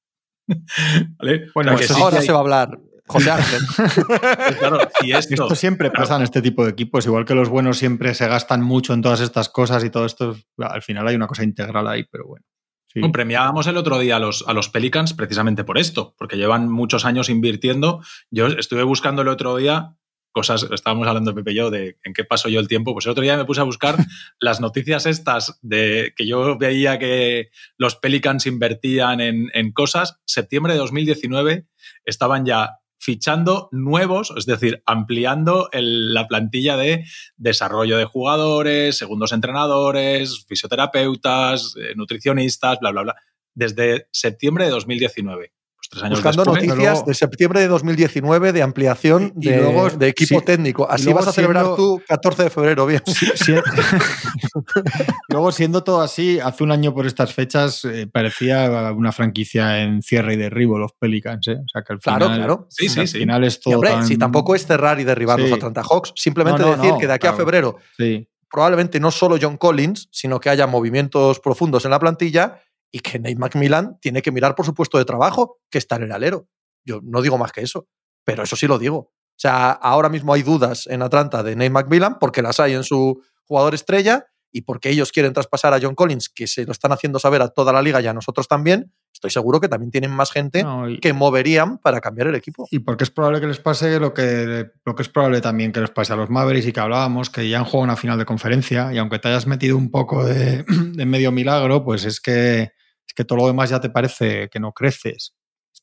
¿Vale? Bueno, pues ahora se va a hablar. José Ángel. Pues claro, y esto, esto, siempre pasa en este tipo de equipos, igual que los buenos siempre se gastan mucho en todas estas cosas y todo esto, al final hay una cosa integral ahí, pero bueno. Sí. Bueno, premiábamos el otro día a los, a los Pelicans precisamente por esto, porque llevan muchos años invirtiendo. Yo estuve buscando el otro día cosas, estábamos hablando Pepe y yo de en qué paso yo el tiempo, pues el otro día me puse a buscar las noticias estas de que yo veía que los Pelicans invertían en, en cosas. Septiembre de 2019 estaban ya fichando nuevos, es decir, ampliando el, la plantilla de desarrollo de jugadores, segundos entrenadores, fisioterapeutas, eh, nutricionistas, bla, bla, bla, desde septiembre de 2019. Tres años Buscando después, noticias luego- de septiembre de 2019 de ampliación Y- y de, luego- de equipo sí, técnico. Así vas a celebrar siendo- tú 14 de febrero, bien. Sí. Luego, siendo todo así, hace un año por estas fechas eh, parecía una franquicia en cierre y derribo los Pelicans. ¿eh? O sea que al Claro, final, claro. Sí, sí, al sí. final es Y, todo. hombre, tan- si tampoco es cerrar y derribar Sí. los Atlanta Hawks, simplemente No, no, decir no, que de aquí a claro. febrero Sí. probablemente no solo John Collins, sino que haya movimientos profundos en la plantilla y que Nate McMillan tiene que mirar por su puesto de trabajo, que está en el alero. Yo no digo más que eso, pero eso sí lo digo. O sea, ahora mismo hay dudas en Atlanta de Nate McMillan porque las hay en su jugador estrella y porque ellos quieren traspasar a John Collins, que se lo están haciendo saber a toda la liga y a nosotros también. Estoy seguro que también tienen más gente No, y, que moverían para cambiar el equipo. y porque es probable que les pase lo que, lo que es probable también que les pase a los Mavericks y que hablábamos, que ya han jugado una final de conferencia y aunque te hayas metido un poco de, de medio milagro, pues es que, que todo lo demás ya te parece que no creces.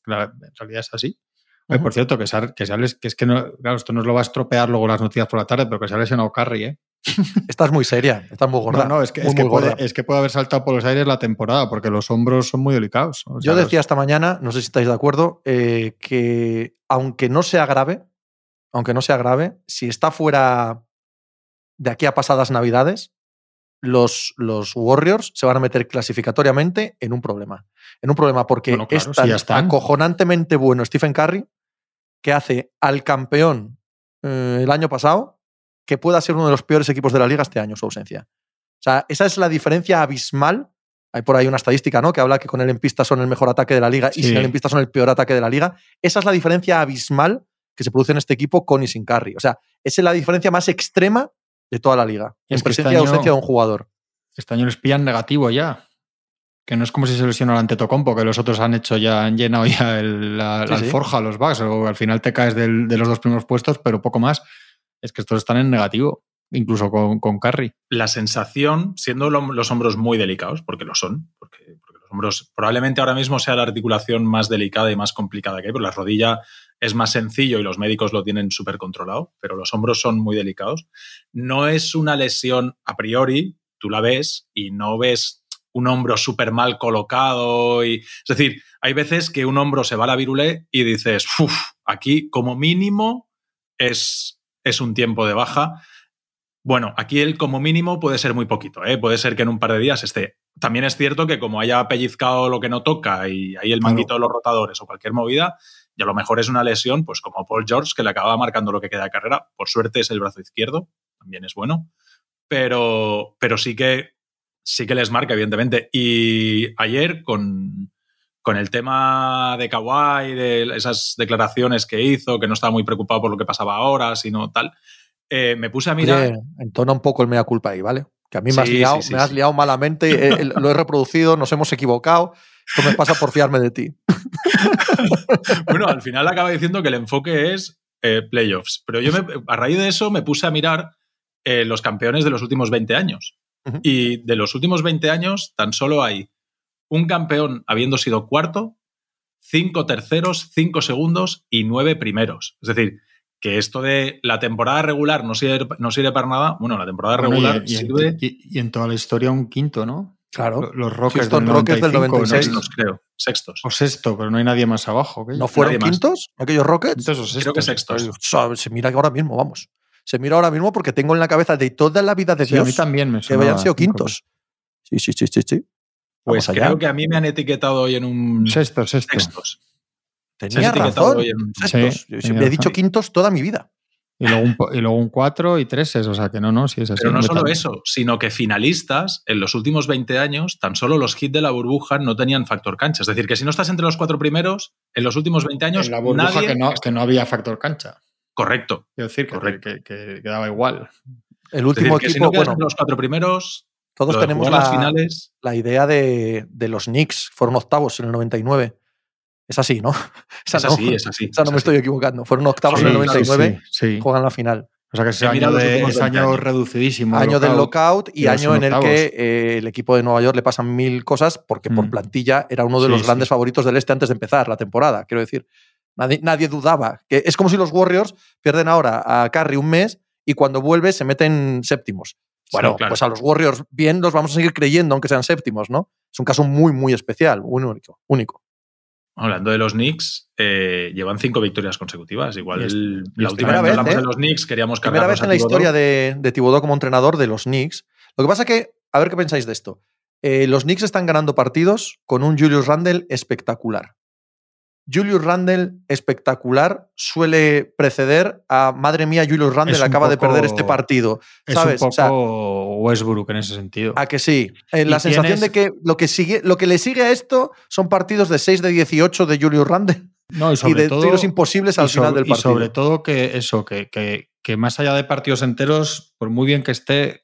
En realidad es así. Oye, por cierto, que, se ha- que, se ha les- que es que no, claro, esto nos lo va a estropear luego las noticias por la tarde, pero que se ha lesionado Curry, ¿eh? Estás muy seria, estás muy gorda. No, no, es que, muy, es, que puede, es que puede haber saltado por los aires la temporada, porque los hombros son muy delicados. O sea, Yo decía esta mañana, no sé si estáis de acuerdo, eh, que aunque no sea grave, aunque no sea grave, si está fuera de aquí a pasadas navidades, los, los Warriors se van a meter clasificatoriamente en un problema. En un problema porque Bueno, claro, es tan acojonantemente bueno Stephen Curry que hace al campeón eh, el año pasado que pueda ser uno de los peores equipos de la liga este año su ausencia. O sea, esa es la diferencia abismal. Hay por ahí una estadística, ¿no? Que habla que con él en pista son el mejor ataque de la liga y sin él en pista son el peor ataque de la liga. Esa es la diferencia abismal que se produce en este equipo con y sin Curry. O sea, esa es la diferencia más extrema de toda la liga. Es En este presencia y año- ausencia de un jugador. Este año les pillan negativo ya. Que no es como si se lesionó el Antetokounmpo, que los otros han hecho ya, han llenado ya el- la, Sí, la alforja a los Bucks, o al final te caes del- de los dos primeros puestos, pero poco más. Es que estos están en negativo, incluso con, con Curry. la sensación, siendo lo- los hombros muy delicados, porque lo son, porque, hombros probablemente ahora mismo sea la articulación más delicada y más complicada que hay, pero la rodilla es más sencillo y los médicos lo tienen súper controlado, pero los hombros son muy delicados. No es una lesión a priori, tú la ves y no ves un hombro súper mal colocado. Y, es decir, hay veces que un hombro se va a la virule y dices, "Uf, aquí como mínimo es, es un tiempo de baja. Bueno, aquí el como mínimo puede ser muy poquito, ¿eh? puede ser que en un par de días esté. También es cierto que como haya pellizcado lo que no toca y ahí el Claro. manguito de los rotadores o cualquier movida, y a lo mejor es una lesión, pues como Paul George, que le acaba marcando lo que queda de carrera. Por suerte es el brazo izquierdo, también es bueno. Pero, pero sí que sí que les marca, evidentemente. Y ayer con, con el tema de Kawhi, de esas declaraciones que hizo, que no estaba muy preocupado por lo que pasaba ahora, sino tal, eh, me puse a mirar. Oye, entona un poco el mea culpa ahí, ¿vale? Que a mí me has liado, sí, sí, me has liado malamente, eh, lo he reproducido, nos hemos equivocado. Esto me pasa por fiarme de ti. bueno, al final acaba diciendo que el enfoque es eh, playoffs. Pero yo, me- a raíz de eso, me puse a mirar los campeones de los últimos 20 años. Y de los últimos 20 años, tan solo hay un campeón habiendo sido cuarto, cinco terceros, cinco segundos y nueve primeros. Es decir, que esto de la temporada regular no sirve, no sirve para nada. Bueno, la temporada Bueno, regular y, y en- sirve. y- y en toda la historia un quinto, ¿no? Claro. Los Rockets del Rockets del 95, 96. ¿no? Sextos, creo. Sextos. O sexto, pero no hay nadie más abajo. que ¿No fueron Nadie más. quintos aquellos Rockets? Quintos o sextos. Creo que sextos. Se mira que ahora mismo, vamos. Se mira ahora mismo porque tengo en la cabeza de toda la vida de Sí, a Dios mí también me que hayan sido quintos. Sí, sí, sí, sí, sí. Pues Vamos allá. creo que a mí me han etiquetado hoy en un Sexto, sexto. sextos. Tenía razón. Sextos. Sí, Yo tenía siempre he dicho razón. quintos toda mi vida. Y luego un, po- y luego un cuatro y treses, o sea que no, no, sí es así. Pero no solo eso, sino que finalistas en los últimos 20 años, tan solo los hits de la burbuja no tenían factor cancha. Es decir, que si no estás entre los cuatro primeros, en los últimos 20 años, En la burbuja nadie... que, no, que no había factor cancha. Correcto. Quiero decir que, Correcto. que, que- que daba igual. El último decir, que si equipo, no quedas bueno, entre los cuatro primeros, todos tenemos las la, finales... la idea de, de los Knicks. Fueron octavos en el 99. Es así, ¿no? Esa Es no, así, es así. esa no es me así. estoy equivocando. Fueron octavos Sí, en el claro, 99, Sí, sí. juegan la final. O sea que ese año, los de, 20 año años. reducidísimo. Año del lockout y año en el octavos. que eh, el equipo de Nueva York le pasan mil cosas porque por Mm. plantilla era uno de Sí, los sí. grandes favoritos del este antes de empezar la temporada. Quiero decir, nadie, nadie dudaba. Que es como si los Warriors pierden ahora a Curry un mes y cuando vuelve se meten séptimos. Bueno, claro. pues a los Warriors bien los vamos a seguir creyendo aunque sean séptimos, ¿no? Es un caso muy, muy especial, muy único. único. Hablando de los Knicks, eh, llevan cinco victorias consecutivas. Igual la última primera vez que hablamos ¿eh? de los Knicks queríamos Primera cargarnos vez en a la historia de, de Thibodeau como entrenador de los Knicks. Lo que pasa que, a ver qué pensáis de esto. Eh, los Knicks están ganando partidos con un Julius Randle espectacular. Julius Randle espectacular suele preceder a madre mía, Julius Randle Es un acaba de perder este partido. Es ¿Sabes? un O sea, poco Westbrook en ese sentido. a que sí. Eh, Y la sensación tienes- de que lo que, sigue, lo que le sigue a esto son partidos de 6 de 18 de Julius Randle No, y y sobre de todo, tiros imposibles al y final del partido. Y sobre todo que eso, que, que- que más allá de partidos enteros, por muy bien que esté,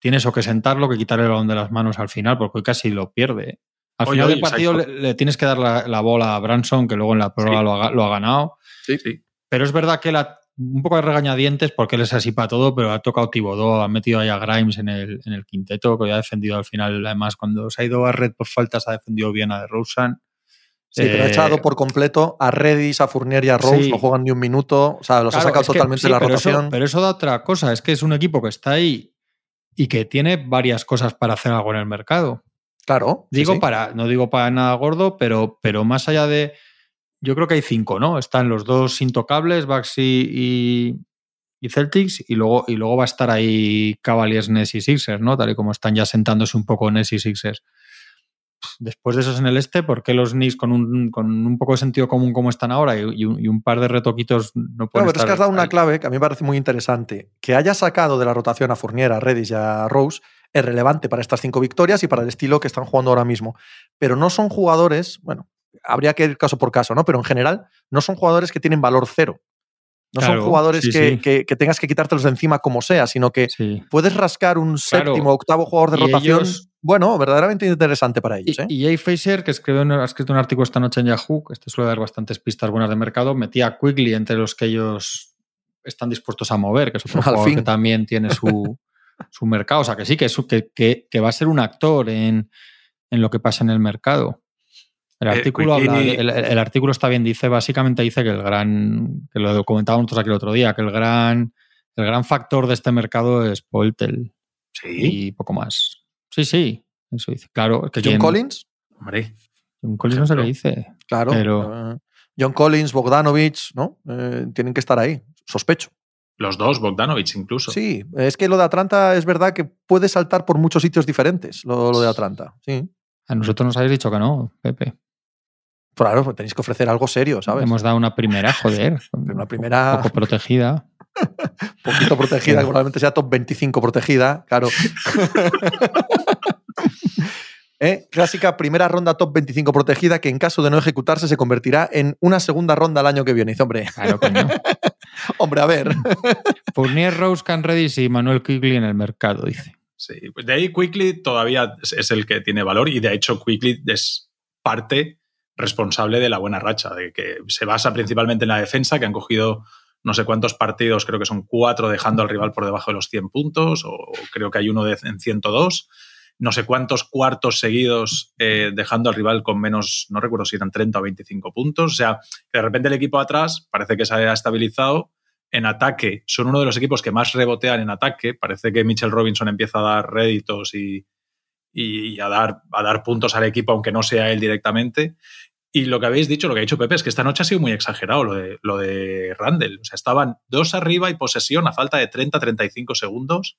tienes o que sentarlo que quitar el balón de las manos al final, porque hoy casi lo pierde. Al final oye, del partido le, tienes que dar la, la bola a Branson, que luego en la prueba Sí. lo, ha, lo ha ganado. Sí, sí. Pero es verdad que la, un poco de regañadientes, porque él es así para todo, pero ha tocado Tibodó, ha metido ahí a Grimes en el, en el quinteto, que ha defendido al final, además, cuando se ha ido a Red por faltas, ha defendido bien a DeRozan. Sí, pero ha Eh, echado por completo a Redis, a Fournier y a Rose, Sí. no juegan ni un minuto, o sea, los Claro, ha sacado es que- totalmente sí, de la pero eso- rotación. pero eso da otra cosa, es que es un equipo que está ahí y que tiene varias cosas para hacer algo en el mercado. Claro. Digo sí. para, no digo para nada gordo, pero, pero más allá de. Yo creo que hay cinco, ¿no? Están los dos intocables, Bucks y, y- Celtics, y luego, y luego va a estar ahí Cavaliers, Nets y Sixers, ¿no? Tal y como están ya sentándose un poco Nets y Sixers. Después de esos en el este, ¿por qué los Knicks con un, con un poco de sentido común como están ahora y, y un, y un par de retoquitos no pueden pero es que has dado una clave que a mí me parece muy interesante. Que haya sacado de la rotación a Fournier, a Redis y a Rose es relevante para estas cinco victorias y para el estilo que están jugando ahora mismo. Pero no son jugadores, bueno, habría que ir caso por caso, ¿no? Pero en general no son jugadores que tienen valor cero. No Claro, son jugadores sí, que, sí. que- que tengas que quitártelos de encima como sea, sino que Sí. puedes rascar un Claro. séptimo, octavo jugador de Y rotación. ellos- bueno, verdaderamente interesante para ellos. Y, ¿eh? y Jay Fraser, que escribió, un- ha escrito un artículo esta noche en Yahoo, que este suele dar bastantes pistas buenas de mercado, metía a Quigley entre los que ellos están dispuestos a mover, que es otro Al jugador fin. que también tiene su, su mercado. O sea, que sí, que, que, que- que va a ser un actor en, en lo que pasa en el mercado. El Eh, artículo, habla el, el artículo está bien, dice, básicamente dice que el gran, que lo comentábamos nosotros aquí el otro día, que el gran, el gran factor de este mercado es Poltel Sí, y poco más. Sí, sí, eso dice. Claro, es que John quien- Collins, hombre. John Collins no sé qué Ejemplo. dice. claro. Pero- eh, John Collins, Bogdanovich, ¿no? Eh, tienen que estar ahí, sospecho. Los dos, Bogdanovich incluso. Sí, es que lo de Atlanta es verdad que puede saltar por muchos sitios diferentes, lo, lo de Atlanta. Sí. A nosotros nos habéis dicho que no, Pepe. Claro, pues tenéis que ofrecer algo serio, ¿sabes? Hemos dado una primera, joder. Una primera- Un poco protegida. poquito protegida, que probablemente sea top 25 protegida, claro. ¿eh? Clásica primera ronda top 25 protegida que en caso de no ejecutarse se convertirá en una segunda ronda el año que viene. Dice, hombre, Claro, coño. hombre, a ver. Fournier, Rose, Can Redis y Manuel Quigley en el mercado, dice. Sí, pues de ahí Quickly todavía es- el que tiene valor y de hecho Quickly es parte responsable de la buena racha, de que se basa principalmente en la defensa, que han cogido no sé cuántos partidos, creo que son cuatro, dejando al rival por debajo de los 100 puntos, o creo que hay uno de, en 102, no sé cuántos cuartos seguidos eh, dejando al rival con menos, no recuerdo si eran 30 o 25 puntos, o sea, de repente el equipo atrás parece que se ha estabilizado, en ataque son uno de los equipos que más rebotean en ataque. Parece que Mitchell Robinson empieza a dar réditos y, y a, dar, a dar puntos al equipo, aunque no sea él directamente. Y lo que habéis dicho, lo que ha dicho Pepe, es que esta noche ha sido muy exagerado lo de, lo de Randall. O sea, estaban dos arriba y posesión a falta de 30-35 segundos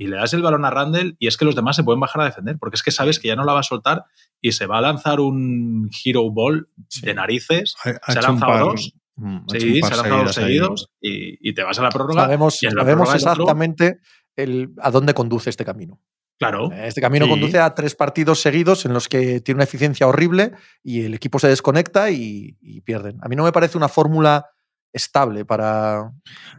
y le das el balón a Randall y es que los demás se pueden bajar a defender porque es que sabes que ya no la va a soltar y se va a lanzar un hero ball de narices. Ha- ha se ha un lanzado par- dos. mm, Sí, se ha lanzado dos seguidos y, y te vas a la prórroga. Sabemos, la prórroga exactamente el- a dónde conduce este camino. Claro. Este camino Sí. conduce a tres partidos seguidos en los que tiene una eficiencia horrible y el equipo se desconecta y, y pierden. A mí no me parece una fórmula estable para,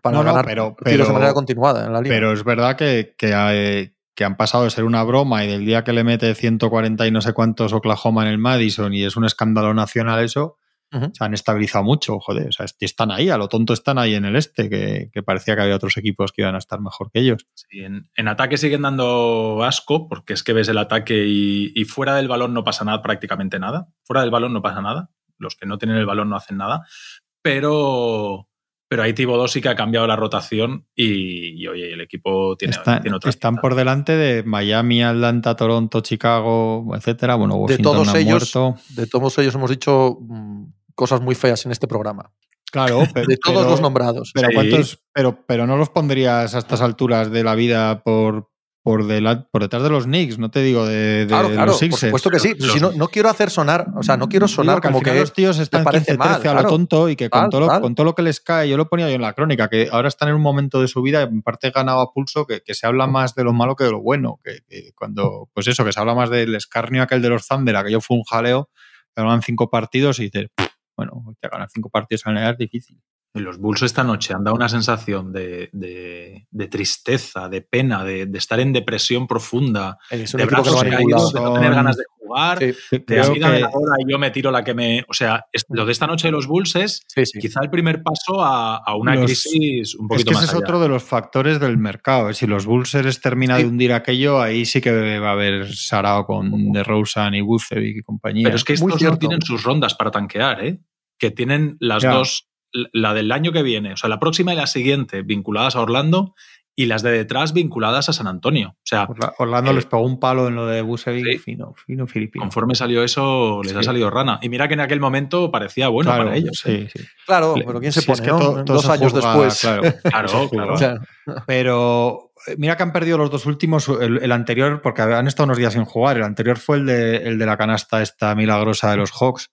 para No, no, ganar pero- partidos de pero- manera continuada en la liga. Pero es verdad que, que, eh, que han pasado de ser una broma y del día que le mete 140 y no sé cuántos Oklahoma en el Madison y es un escándalo nacional eso, se han estabilizado mucho, joder. O sea, est- están ahí, a lo tonto están ahí en el este, que, que parecía que había otros equipos que iban a estar mejor que ellos. Sí, en, en ataque siguen dando asco, porque es que ves el ataque y, y fuera del balón no pasa nada, prácticamente nada. Fuera del balón no pasa nada. Los que no tienen el balón no hacen nada. Pero, pero ahí Thibodeau sí que ha cambiado la rotación y, y, oye, el equipo tiene, Está- tiene otra están pinta. por delante de Miami, Atlanta, Toronto, Chicago, etcétera. Bueno, de Washington todos no ha ellos, muerto. de todos ellos hemos dicho mm, cosas muy feas en este programa. Claro, pero, De todos pero- los nombrados. Pero, Sí. ¿cuántos, pero, pero no los pondrías a estas alturas de la vida por, por, dela- por detrás de los Knicks, no te digo de, de Claro, claro, los por Sixers. supuesto que sí. Los- Si no, no quiero hacer sonar, o sea, no quiero sonar Digo que al como final que los tíos están parece 15 mal, 13 a claro. lo tonto y que con, todo lo, con todo lo que les cae, yo lo ponía yo en la crónica, que ahora están en un momento de su vida, en parte ganado a pulso, que, que se habla más de lo malo que de lo bueno. Que, que cuando, pues eso, que se habla más del escarnio aquel de los Thunder, aquello fue un jaleo, ganan cinco partidos y dices, "Pff, bueno, te ganar cinco partidos en es difícil. Y los Bulls esta noche han dado una sensación de, de- de tristeza, de pena, de, de estar en depresión profunda, es un de brazos caídos, de no tener ganas de jugar, Sí, de así dame que la bola y yo me tiro la que me... O sea, es- lo de esta noche de los Bulls es sí, sí. quizá el primer paso a, a una Los- crisis un Es poquito que ese más es otro de los factores del mercado. Si los Bulls termina de hundir aquello, ahí sí que va a haber sarao con DeRozan y Vucevic y compañía. Pero es que estos no tienen sus rondas para tanquear, ¿eh? Que tienen las Ya. dos, la del año que viene, o sea, la próxima y la siguiente vinculadas a Orlando y las de detrás vinculadas a San Antonio. O sea, Orla- Orlando Eh, les pegó un palo en lo de Vucevic sí. fino, fino filipino. conforme salió eso, les ha Sí. salido rana. Y mira que en aquel momento parecía bueno Claro, para ellos. ¿eh? sí, sí. Claro, pero ¿quién se pone? es que no? to- todo Dos años después. Claro, Claro, claro. O sea, Pero eh, mira que han perdido los dos últimos, el, el anterior, porque han estado unos días sin jugar. El anterior fue el de, el de la canasta esta milagrosa de los Hawks.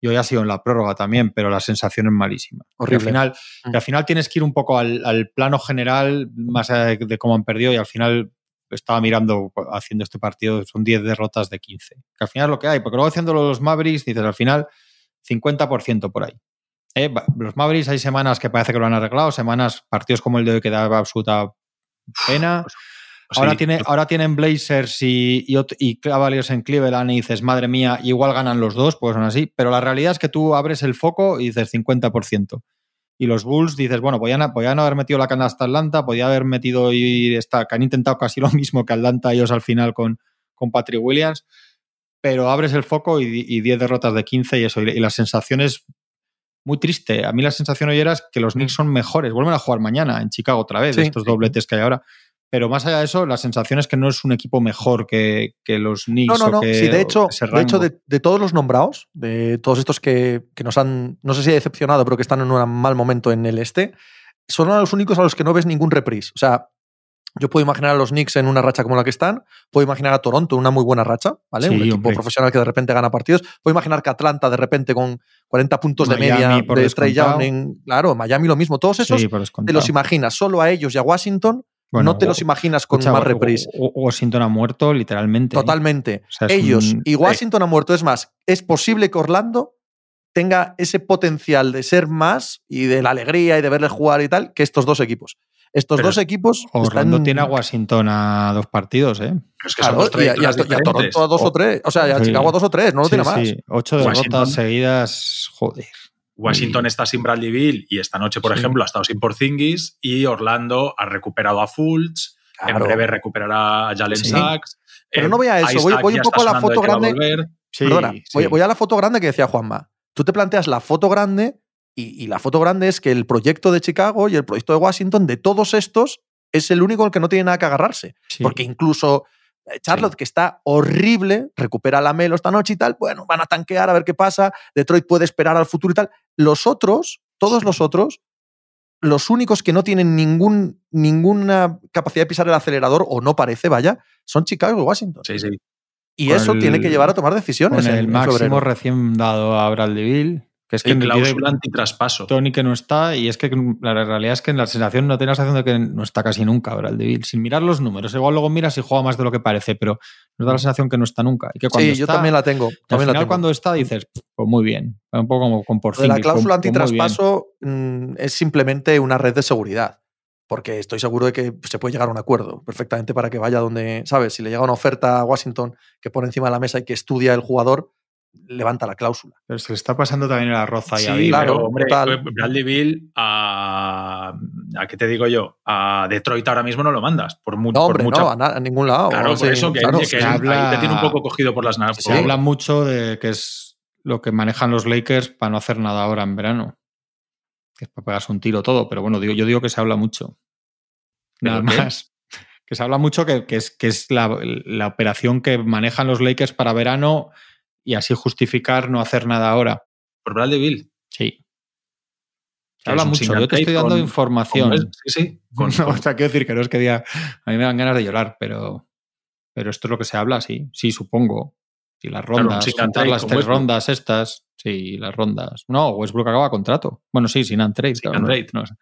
Y hoy ha sido en la prórroga también, pero la sensación es malísima. Y Horrible. al final, Mm. y al final tienes que ir un poco al, al plano general, más allá de, de cómo han perdido, y al final estaba mirando, haciendo este partido, son 10 derrotas de 15. Que al final es lo que hay, porque luego haciéndolo los Mavericks, dices al final 50% por ahí. Eh, los Mavericks hay semanas que parece que lo han arreglado, semanas, partidos como el de hoy que daba absoluta pena. Ahora, sí, tiene, ahora tienen Blazers y, y, y Cavaliers en Cleveland y dices, madre mía, igual ganan los dos, pues son así. Pero la realidad es que tú abres el foco y dices 50%. Y los Bulls dices, bueno, podían, podían haber metido la canasta Atlanta, podía haber metido y esta, que han intentado casi lo mismo que Atlanta ellos al final con, con Patrick Williams, pero abres el foco y, y 10 derrotas de 15 y eso. Y, y la sensación es muy triste. A mí la sensación hoy era que los Knicks son mejores. Vuelven a jugar mañana en Chicago otra vez, Sí, estos sí. dobletes que hay ahora. Pero más allá de eso, la sensación es que no es un equipo mejor que, que los No, Knicks. no, o no. que- Sí, de hecho, de, hecho de, de todos los nombrados, de todos estos que, que nos han, no sé si decepcionado, pero que están en un mal momento en el este, son los únicos a los que no ves ningún reprise. O sea, yo puedo imaginar a los Knicks en una racha como la que están, puedo imaginar a Toronto en una muy buena racha, ¿vale? Sí, un equipo hombre. profesional que de repente gana partidos. Puedo imaginar que Atlanta de repente con 40 puntos de media de Trey. Young en- claro, Miami lo mismo. Todos esos Sí, te los imaginas solo a ellos y a Washington Bueno, no te o- los imaginas con Escucha, más reprise. o- o- Washington ha muerto literalmente. ¿eh? Totalmente. O sea, es Ellos un- y Washington han muerto. Es más, es posible que Orlando tenga ese potencial de ser más y de la alegría y de verle jugar y tal que estos dos equipos. Estos Pero dos equipos Orlando están, tiene a Washington a dos partidos, ¿eh? Es que Claro, son dos y, a- y a, trayectorias y a Toronto diferentes. a dos o O- tres. O sea, y a Sí. Chicago a dos o tres, no lo Sí, tiene más. sí, Ocho Washington- derrotas seguidas, joder. Washington Y- está sin Bradley Bill y esta noche, por Sí. ejemplo, ha estado sin Porzingis y Orlando ha recuperado a Fultz. En breve recuperará a Jalen Sí. Sachs. Pero eh, no voy a eso, voy- un poco a la foto a grande. volver. Sí, Perdona, voy, sí. voy a la foto grande que decía Juanma. Tú te planteas la foto grande y, y la foto grande es que el proyecto de Chicago y el proyecto de Washington, de todos estos, es el único en el que no tiene nada que agarrarse. Sí. Porque incluso Charlotte, que está horrible, recupera la Melo esta noche y tal, bueno, van a tanquear a ver qué pasa, Detroit puede esperar al futuro y tal. Los otros, todos los otros, los únicos que no tienen ningún, ninguna capacidad de pisar el acelerador, o no parece, vaya, son Chicago y Washington. Sí, sí. Y Con eso el- tiene que llevar a tomar decisiones. Con el máximo febrero. recién dado a Bradley Bill, que es que en cláusula antitraspaso. Tony que no está, y es que la realidad es que en la sensación no tengo la sensación de que no está casi nunca Bradley Bill. Sin mirar los números, igual luego miras y juega más de lo que parece, pero nos da la sensación que no está nunca. Y que cuando Sí, yo también la tengo. al También la tengo. cuando está dices, pues muy bien. Un poco como con Porzingis. la pues- cláusula pues antitraspaso mm, es simplemente una red de seguridad. Porque estoy seguro de que se puede llegar a un acuerdo perfectamente para que vaya donde, ¿sabes? Si le llega una oferta a Washington que pone encima de la mesa y que estudia el jugador, levanta la cláusula. Pero se le está pasando también el arroz ahí a Sí, Bill. claro, pero hombre, total. Bradley Bill a, a qué te digo yo, a Detroit ahora mismo no lo mandas por, mu- No, por mucha- no, a, na- a ningún lado. Claro, Sí, por eso que, claro. que se habla- te tiene un poco cogido por las Se narices. habla mucho de que es lo que manejan los Lakers para no hacer nada ahora en verano. Que es para pegarse un tiro todo, pero bueno, digo, yo digo que se habla mucho. Nada más. Que se habla mucho que, que es, que es la, la operación que manejan los Lakers para verano y así justificar no hacer nada ahora. Por Bradley Bill. Sí. Se habla mucho. Yo te estoy dando con- información. Con- sí, sí. Con, No, o sea, quiero decir que no es que diga. A mí me dan ganas de llorar, pero, pero esto es lo que se habla, sí. Sí, supongo. Sí, las Claro, rondas, trade las tres Westbrook. rondas estas. Sí, las rondas. No, Westbrook acaba contrato. Bueno, sí, sin and trade. Sin claro, no, sé.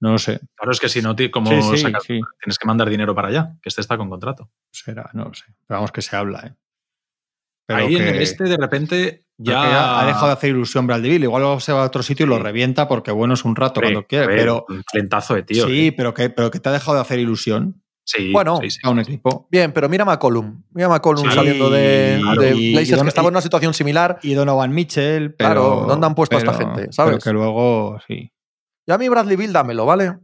No lo sé. claro, es que si no, como Sí, sí, sacas- sí. tienes que mandar dinero para allá, que este está con contrato. Será, no lo sé. Pero vamos que se habla, ¿eh? Pero Ahí en el este, de repente, ya. ha dejado de hacer ilusión Bradley Bill. Igual se va a otro sitio y lo Sí. revienta porque bueno es un rato cuando quiere. ver, Pero Un talentazo de tío. sí, ¿eh? pero que, pero que te ha dejado de hacer ilusión Sí, Bueno, sí, sí. a un equipo. Bien, pero mira a McCollum. Mira a McCollum Sí, saliendo de, claro. de Y- Blazers, y- que estaba en una situación similar. y Donovan Mitchell. Pero, Claro, ¿dónde han puesto a esta gente, sabes? Pero que luego, sí. Y a mí Bradley Bill, dámelo, ¿vale?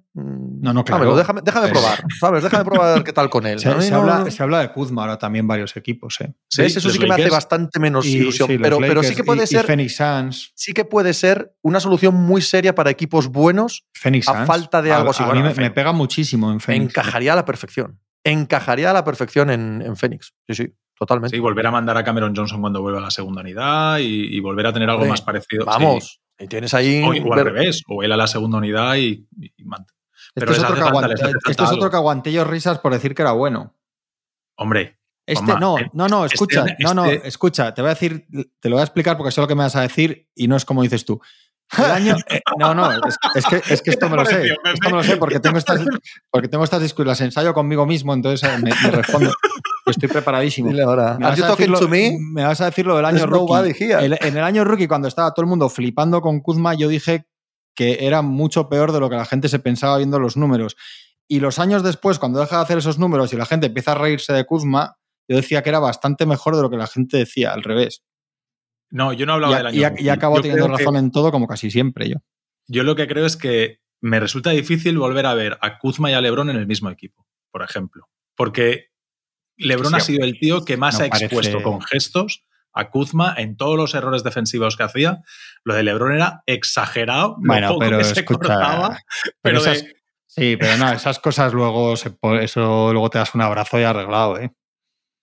No, no, claro. dámelo, déjame, déjame Pero- probar, ¿sabes? Déjame probar qué tal con él. Se, A mí se no- habla, se habla de Kuzma ahora también varios equipos, ¿eh? Sí, ¿Ves? Eso sí que me hace bastante menos Y- ilusión. sí, pero, pero sí que puede y- y ser. Phoenix Suns. sí que puede ser una solución muy seria para equipos buenos. Phoenix A Suns. falta de algo así, A, bueno, mí me, pega muchísimo en Phoenix. Encajaría a la perfección. Encajaría a la perfección en, en Phoenix. Sí, sí, totalmente. Sí, volver a mandar a Cameron Johnson cuando vuelva a la segunda unidad y, y volver a tener algo más parecido. sí. Vamos. Y tienes ahí. O, o al ver- revés, o él a la segunda unidad y, y Pero Este es, les otro que, falta, este es otro que aguanté yo risas por decir que era bueno. Hombre, Este, no, no, no, este- escucha, no, no, este- escucha, te voy a decir, te lo voy a explicar porque sé lo que me vas a decir y no es como dices tú. El año, eh, no, no, es, es que, es que esto me lo sé, esto me lo sé porque tengo estas, porque tengo estas discusiones, las ensayo conmigo mismo, entonces eh, me, me respondo. Estoy preparadísimo. Dile ahora. Me vas, a talking decir to lo, me? me vas a decir lo del año rookie. El- en el año rookie, cuando estaba todo el mundo flipando con Kuzma, yo dije que era mucho peor de lo que la gente se pensaba viendo los números. Y los años después, cuando deja de hacer esos números y la gente empieza a reírse de Kuzma, yo decía que era bastante mejor de lo que la gente decía, al revés. no, yo no Y, hablaba a- del año. y a- y acabo Yo teniendo que- razón en todo, como casi siempre yo. Yo lo que creo es que me resulta difícil volver a ver a Kuzma y a LeBron en el mismo equipo, por ejemplo. Porque LeBron Sí, ha sido el tío que más no ha expuesto parece- con gestos a Kuzma en todos los errores defensivos que hacía. Lo de LeBron era exagerado. lo Bueno, poco pero que se cortaba, Pero pero de- Sí, pero no, esas cosas luego, se eso luego te das un abrazo y arreglado, ¿eh?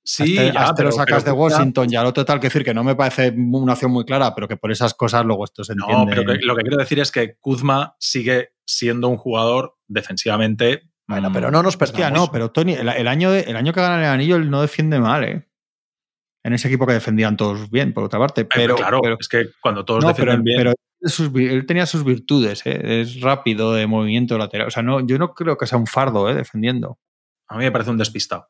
sí, Hazte- ya, hazte pero, lo sacas pero de Washington y al otro tal que decir que no me parece una opción muy clara, pero que por esas cosas luego esto se No, entiende. pero que- lo que quiero decir es que Kuzma sigue siendo un jugador defensivamente. Bueno, mm, pero no nos Hostia, perdamos. no, pero Tony, el, el año de- el año que gana el anillo, él no defiende mal, ¿eh? En ese equipo que defendían todos bien, por otra parte. Pero, claro, pero- es que cuando todos no, defienden pero, bien. pero sus él tenía sus virtudes, ¿eh? es rápido de movimiento lateral. O sea, no, yo no creo que sea un fardo ¿eh? defendiendo. A mí me parece un despistado.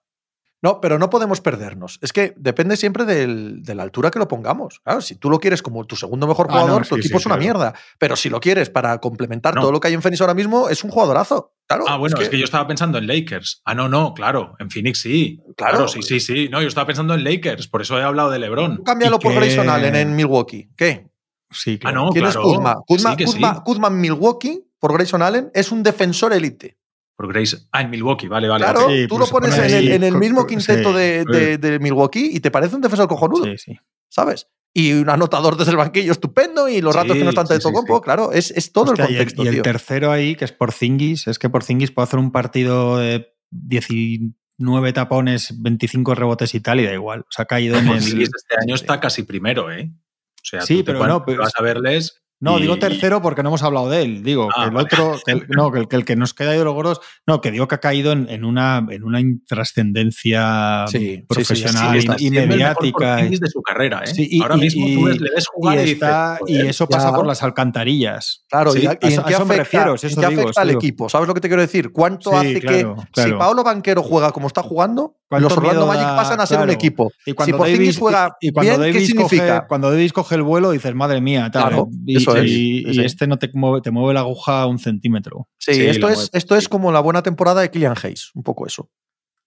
No, pero no podemos perdernos. Es que depende siempre del- de la altura que lo pongamos. Claro, si tú lo quieres como tu segundo mejor Ah, no, jugador, sí, tu equipo sí, es una claro. mierda. Pero si lo quieres para complementar No. todo lo que hay en Phoenix ahora mismo, es un jugadorazo. Claro, Ah, bueno, es que, yo estaba pensando en Lakers. Ah, no, no, claro. En Phoenix sí. Claro. Claro, sí, sí, sí. No, yo estaba pensando en Lakers. Por eso he hablado de LeBron. Tú cámbialo por que- Grayson Allen en Milwaukee. ¿Qué? Sí, Ah, claro. no, ¿Quién claro. es Kuzma? Kuzma, Sí Kuzma-. Kuzma en Milwaukee por Grayson Allen es un defensor élite. Por Grace. Ah, en Milwaukee, vale, vale. Claro, Sí, tú lo pones en el, en mismo quinteto sí, de, de- de Milwaukee y te parece un defensor cojonudo, Sí, sí. ¿sabes? Y un anotador desde el banquillo estupendo y los Sí, ratos que no están de sí, Tocompo, sí. claro, es, es todo Hostia, el y el- contexto, y el, tercero ahí, que es por Zingis, es que por Zingis puede hacer un partido de 19 tapones, 25 rebotes y tal, y da igual. O sea, ha caído en el. Sí, este año está casi primero, ¿eh? O sea, Sí, tú te pero cuan- no, pero- vas a verles. No, y- digo tercero porque no hemos hablado de él. Digo, Ah, que el otro, que el, no, que el, que el que nos queda de los gordos, no, que digo que ha caído en, en una, en una intrascendencia Sí, sí, sí, profesional sí, y- el mejor mediática. Porzingis de su carrera, ¿eh? Y- Ahora y- mismo tú le ves jugar y, dices, está- y "Joder". eso pasa Ya. por las alcantarillas. Claro, y, a en eso- a qué eso me afecta, refiero, si en eso qué digo, afecta eso al digo. equipo? ¿Sabes lo que te quiero decir? ¿Cuánto hace claro, que si. Paolo Banquero juega como está jugando, ¿Cuánto los Orlando Magic pasan a ser un equipo? Y Si cuando Davis, juega y, cuando bien, ¿qué Davis significa? Coge, cuando Davis coge el vuelo, dices, madre mía, tal. Claro, y, eso es, y- este no te mueve, te mueve la aguja un centímetro. Sí, Sí, esto, es, mueve, esto es como la buena temporada de Killian Hayes, un poco eso.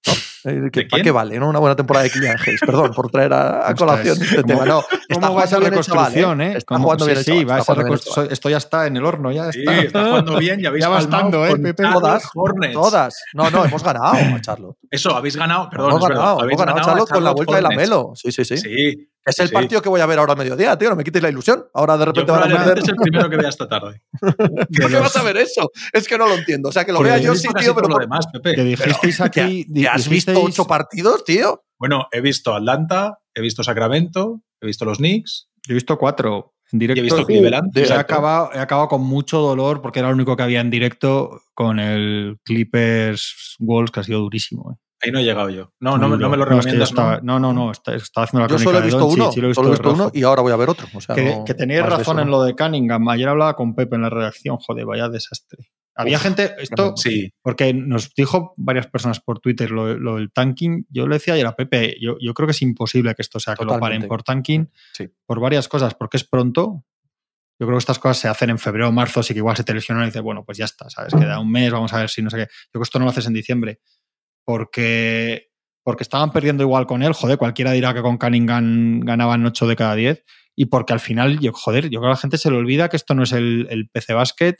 ¿no? Eh, que- ¿De ¿Para quién? qué vale, no? Una buena temporada de Killian Hayes. Perdón por traer a, a colación este ¿cómo- tema. No, está ¿Cómo va esa jugando bien el chaval, reconstrucción, eh? Está ¿Cómo- jugando sí, bien el sí, chaval, va a está esa jugando bien chaval. reconstrucción. Esto ya está en el horno, ya Sí, está. está jugando bien y habéis Ya dando, ¿eh, con Pepe? Todas, Hornets. Todas. No, no, hemos ganado a Charlotte. Eso, habéis ganado. Perdón, hemos ganado, habéis ganado a ganado a Charlotte con la vuelta de la. Melo. Sí, sí, sí. Sí. Es el sí. partido que voy a ver ahora al mediodía, tío. No me quites la ilusión. Ahora de repente van a perder. es el primero que vea esta tarde. ¿Por qué vas a ver eso? Es que no lo entiendo. O sea, que lo vea he yo visto sí, tío, pero lo por- demás, Pepe. Que dijisteis aquí. ¿Que- que ¿Has visto dijisteis- ocho partidos, tío? Bueno, he visto Atlanta, he visto Sacramento, he visto los Knicks Yo he visto cuatro en directo. y he visto Uh, Cleveland. he, acabado, he acabado con mucho dolor porque era lo único que había en directo con el Clippers Wolves, que ha sido durísimo. eh. Ahí no he llegado yo. No, no, no me lo es que yo recomiendas. ¿no? no, no, está- estaba haciendo la Yo solo he visto uno. sí lo he Solo he visto uno y ahora voy a ver otro. O sea, que, no- que tenéis razón eso, en ¿no? lo de Cunningham. Ayer hablaba con Pepe en la redacción. Joder, vaya desastre. Había Uf, gente, esto, Sí, porque nos dijo varias personas por Twitter lo, lo del tanking. Yo le decía ayer a Pepe, yo, yo creo que es imposible que esto sea que lo paren por tanking Sí. por varias cosas, porque es pronto. Yo creo que estas cosas se hacen en febrero o marzo, así que igual se te lesionan y dices, bueno, pues ya está, ¿sabes? Queda un mes, vamos a ver si no sé qué. Yo creo que esto no lo haces en diciembre. Porque, porque estaban perdiendo igual con él, joder, cualquiera dirá que con Cunningham ganaban 8 de cada 10. Y porque al final, yo, joder, yo creo que a la gente se le olvida que esto no es el, el PC Basket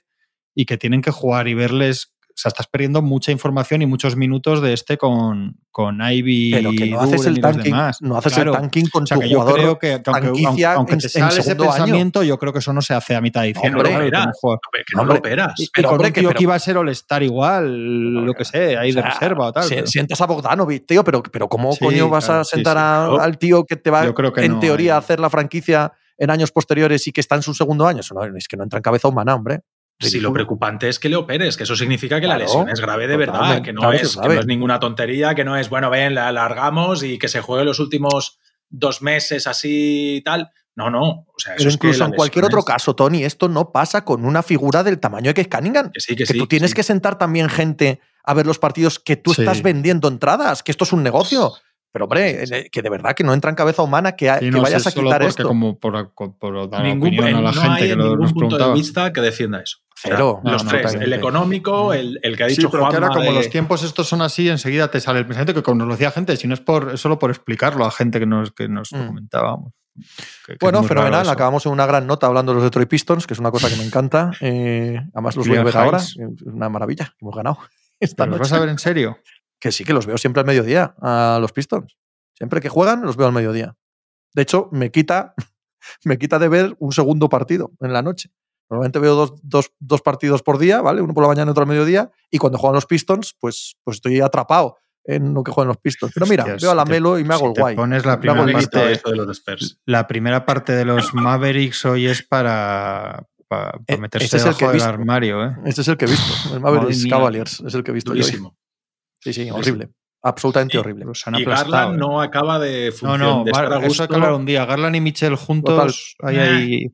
y que tienen que jugar y verles. O sea, estás perdiendo mucha información y muchos minutos de este con, con Ivy Pero que no haces el y los tanking, demás. no haces Claro. el tanking con O sea, tu que yo jugador. creo que, que aunque, aunque, aunque en- te sale ese año. pensamiento, yo creo que eso no se hace a mitad de diciembre. Hombre, claro, como juega. que no Hombre, lo operas. Y, y Pero, con hombre, un que- tío pero- que iba a ser All-Star igual, lo que sé, ahí de O sea, reserva o tal. si- pero- Sientas a Bogdanovic, tío, pero, pero ¿cómo Sí, coño vas claro, a sentar sí. a- Yo- al tío que te va, yo creo que en no, teoría, a hacer la franquicia en años posteriores y que está en su segundo año? Eso no, es que no entra en cabeza humana, hombre. Si lo preocupante es que le operes, que eso significa que la lesión es grave de verdad, que no, es, que no es ninguna tontería, que no es, bueno, ven, la alargamos y que se juegue los últimos dos meses así y tal. No, no. O sea, eso Pero es que incluso en cualquier otro es- caso, Tony, esto no pasa con una figura del tamaño de que es Cunningham. Que sí, que, Que sí. tú tienes sí. que sentar también gente a ver los partidos que tú Sí. estás vendiendo entradas, que esto es un negocio. Pero, hombre, eh, que de verdad que no entra en cabeza humana que, vayas a solo quitar porque esto. como por, por dar Ningún, opinión a la no gente hay que lo- ningún nos punto de vista que defienda eso. Cero. los No, tres, totalmente. el económico, el, el que ha dicho Sí, pero que ahora como de- los tiempos estos son así, enseguida te sale el pensamiento que como nos lo decía gente, si no es por es solo por explicarlo a gente que nos, que nos lo Mm. comentábamos. Que- que es Bueno, fenomenal. Acabamos en una gran nota hablando de los Detroit Pistons, que es una cosa que me encanta. Eh, además, los voy a ver ahora. Es una maravilla. Hemos ganado esta ¿Pero los vas a ver en serio? Que sí, que los veo siempre al mediodía, a los Pistons. Siempre que juegan, los veo al mediodía. De hecho, me quita, me quita de ver un segundo partido en la noche. Normalmente veo dos, dos- dos partidos por día, ¿vale? Uno por la mañana y otro al mediodía. Y cuando juegan los Pistons, pues, pues estoy atrapado en lo que juegan los Pistons. Pero mira, Hostia, veo a la Melo y me hago si el te guay. pones la primera el parte- esto de los Spurs. La primera parte de los Mavericks hoy es para, para, Eh, meterse ese es el que debajo he del armario, ¿eh? Este es el que he visto. El Mavericks. Cavaliers es el que he visto yo hoy. Durísimo. Sí, sí, horrible. Absolutamente Y- horrible. Los han Y. Garland ¿eh? no acaba de No, funcionar. no, de estar a eso un día. Garland y Mitchell juntos, ahí, Eh. ahí,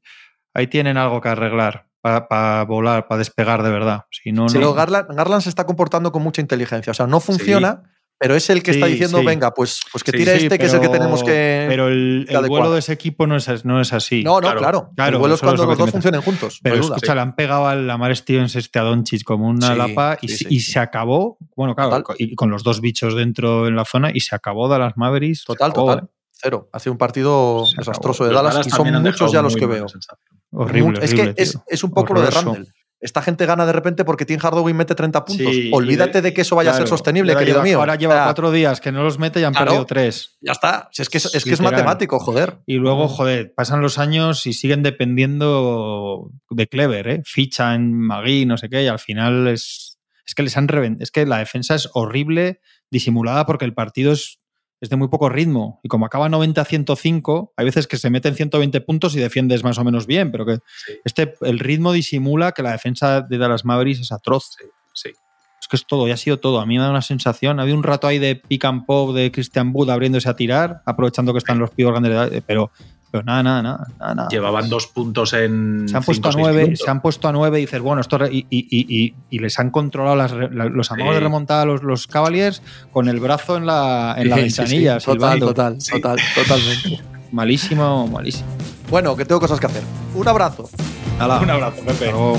ahí tienen algo que arreglar para volar, para despegar de verdad. Si no, Sí, no. pero Garland, Garland se está comportando con mucha inteligencia. O sea, no funciona, pero es el que está Sí, diciendo, sí. venga, pues, pues que Sí, tire Sí, este, que es el que pero- tenemos que. Pero el, que el vuelo de ese equipo no es, no es así. no, no, claro, claro. claro, el vuelo es cuando lo los dos funcionen juntos. Pero no escucha, le han pegado a la Mar Stevens este a Doncic como una Sí, lapa y, sí, se- sí. y se acabó, bueno, claro, Total. y con los dos bichos dentro en la zona y se acabó Dallas Mavericks. Total, acabó, total. ¿eh? Cero. Hace un partido Se desastroso acabó. de Dallas Dallas y son muchos ya los que veo. sensación. Horrible, es horrible, que es, un poco lo de. Randall. Esta gente gana de repente porque Tim Hardaway mete 30 puntos. Sí, Olvídate de- de que eso vaya a ser sostenible, ahora querido lleva- mío. Ahora lleva sea, cuatro días que no los mete y han Claro. perdido tres. Ya está. Si es que es, es, que es Literal. matemático, joder. Y luego, joder, pasan los años y siguen dependiendo de Clever, ¿eh? Fichan Magui, no sé qué, y al final es, es que les han reventado. Es que la defensa es horrible, disimulada, porque el partido es, es de muy poco ritmo. Y como acaba 90-105, hay veces que se meten 120 puntos y defiendes más o menos bien, pero que Sí. este, el ritmo disimula que la defensa de Dallas Mavericks es atroz. Sí. Es que es todo, ya ha sido todo. A mí me da una sensación. Había un rato ahí de pick and pop de Christian Wood abriéndose a tirar, aprovechando que están los pibos grandes de edad, pero, pero nada, nada, nada, nada, nada. Llevaban dos puntos en. Se han puesto cinco, a nueve, se han puesto a nueve y dices, bueno, esto re- y, y- y- y- y les han controlado las re- la- los amagos Sí. de remontada a los, los Cavaliers con el brazo en la, en la Sí, sí, sí. ventanilla, Total, total, Sí. total, totalmente. Malísimo, malísimo. Bueno, que tengo cosas que hacer. Un abrazo. Hala. Un abrazo, Pepe. Hasta luego.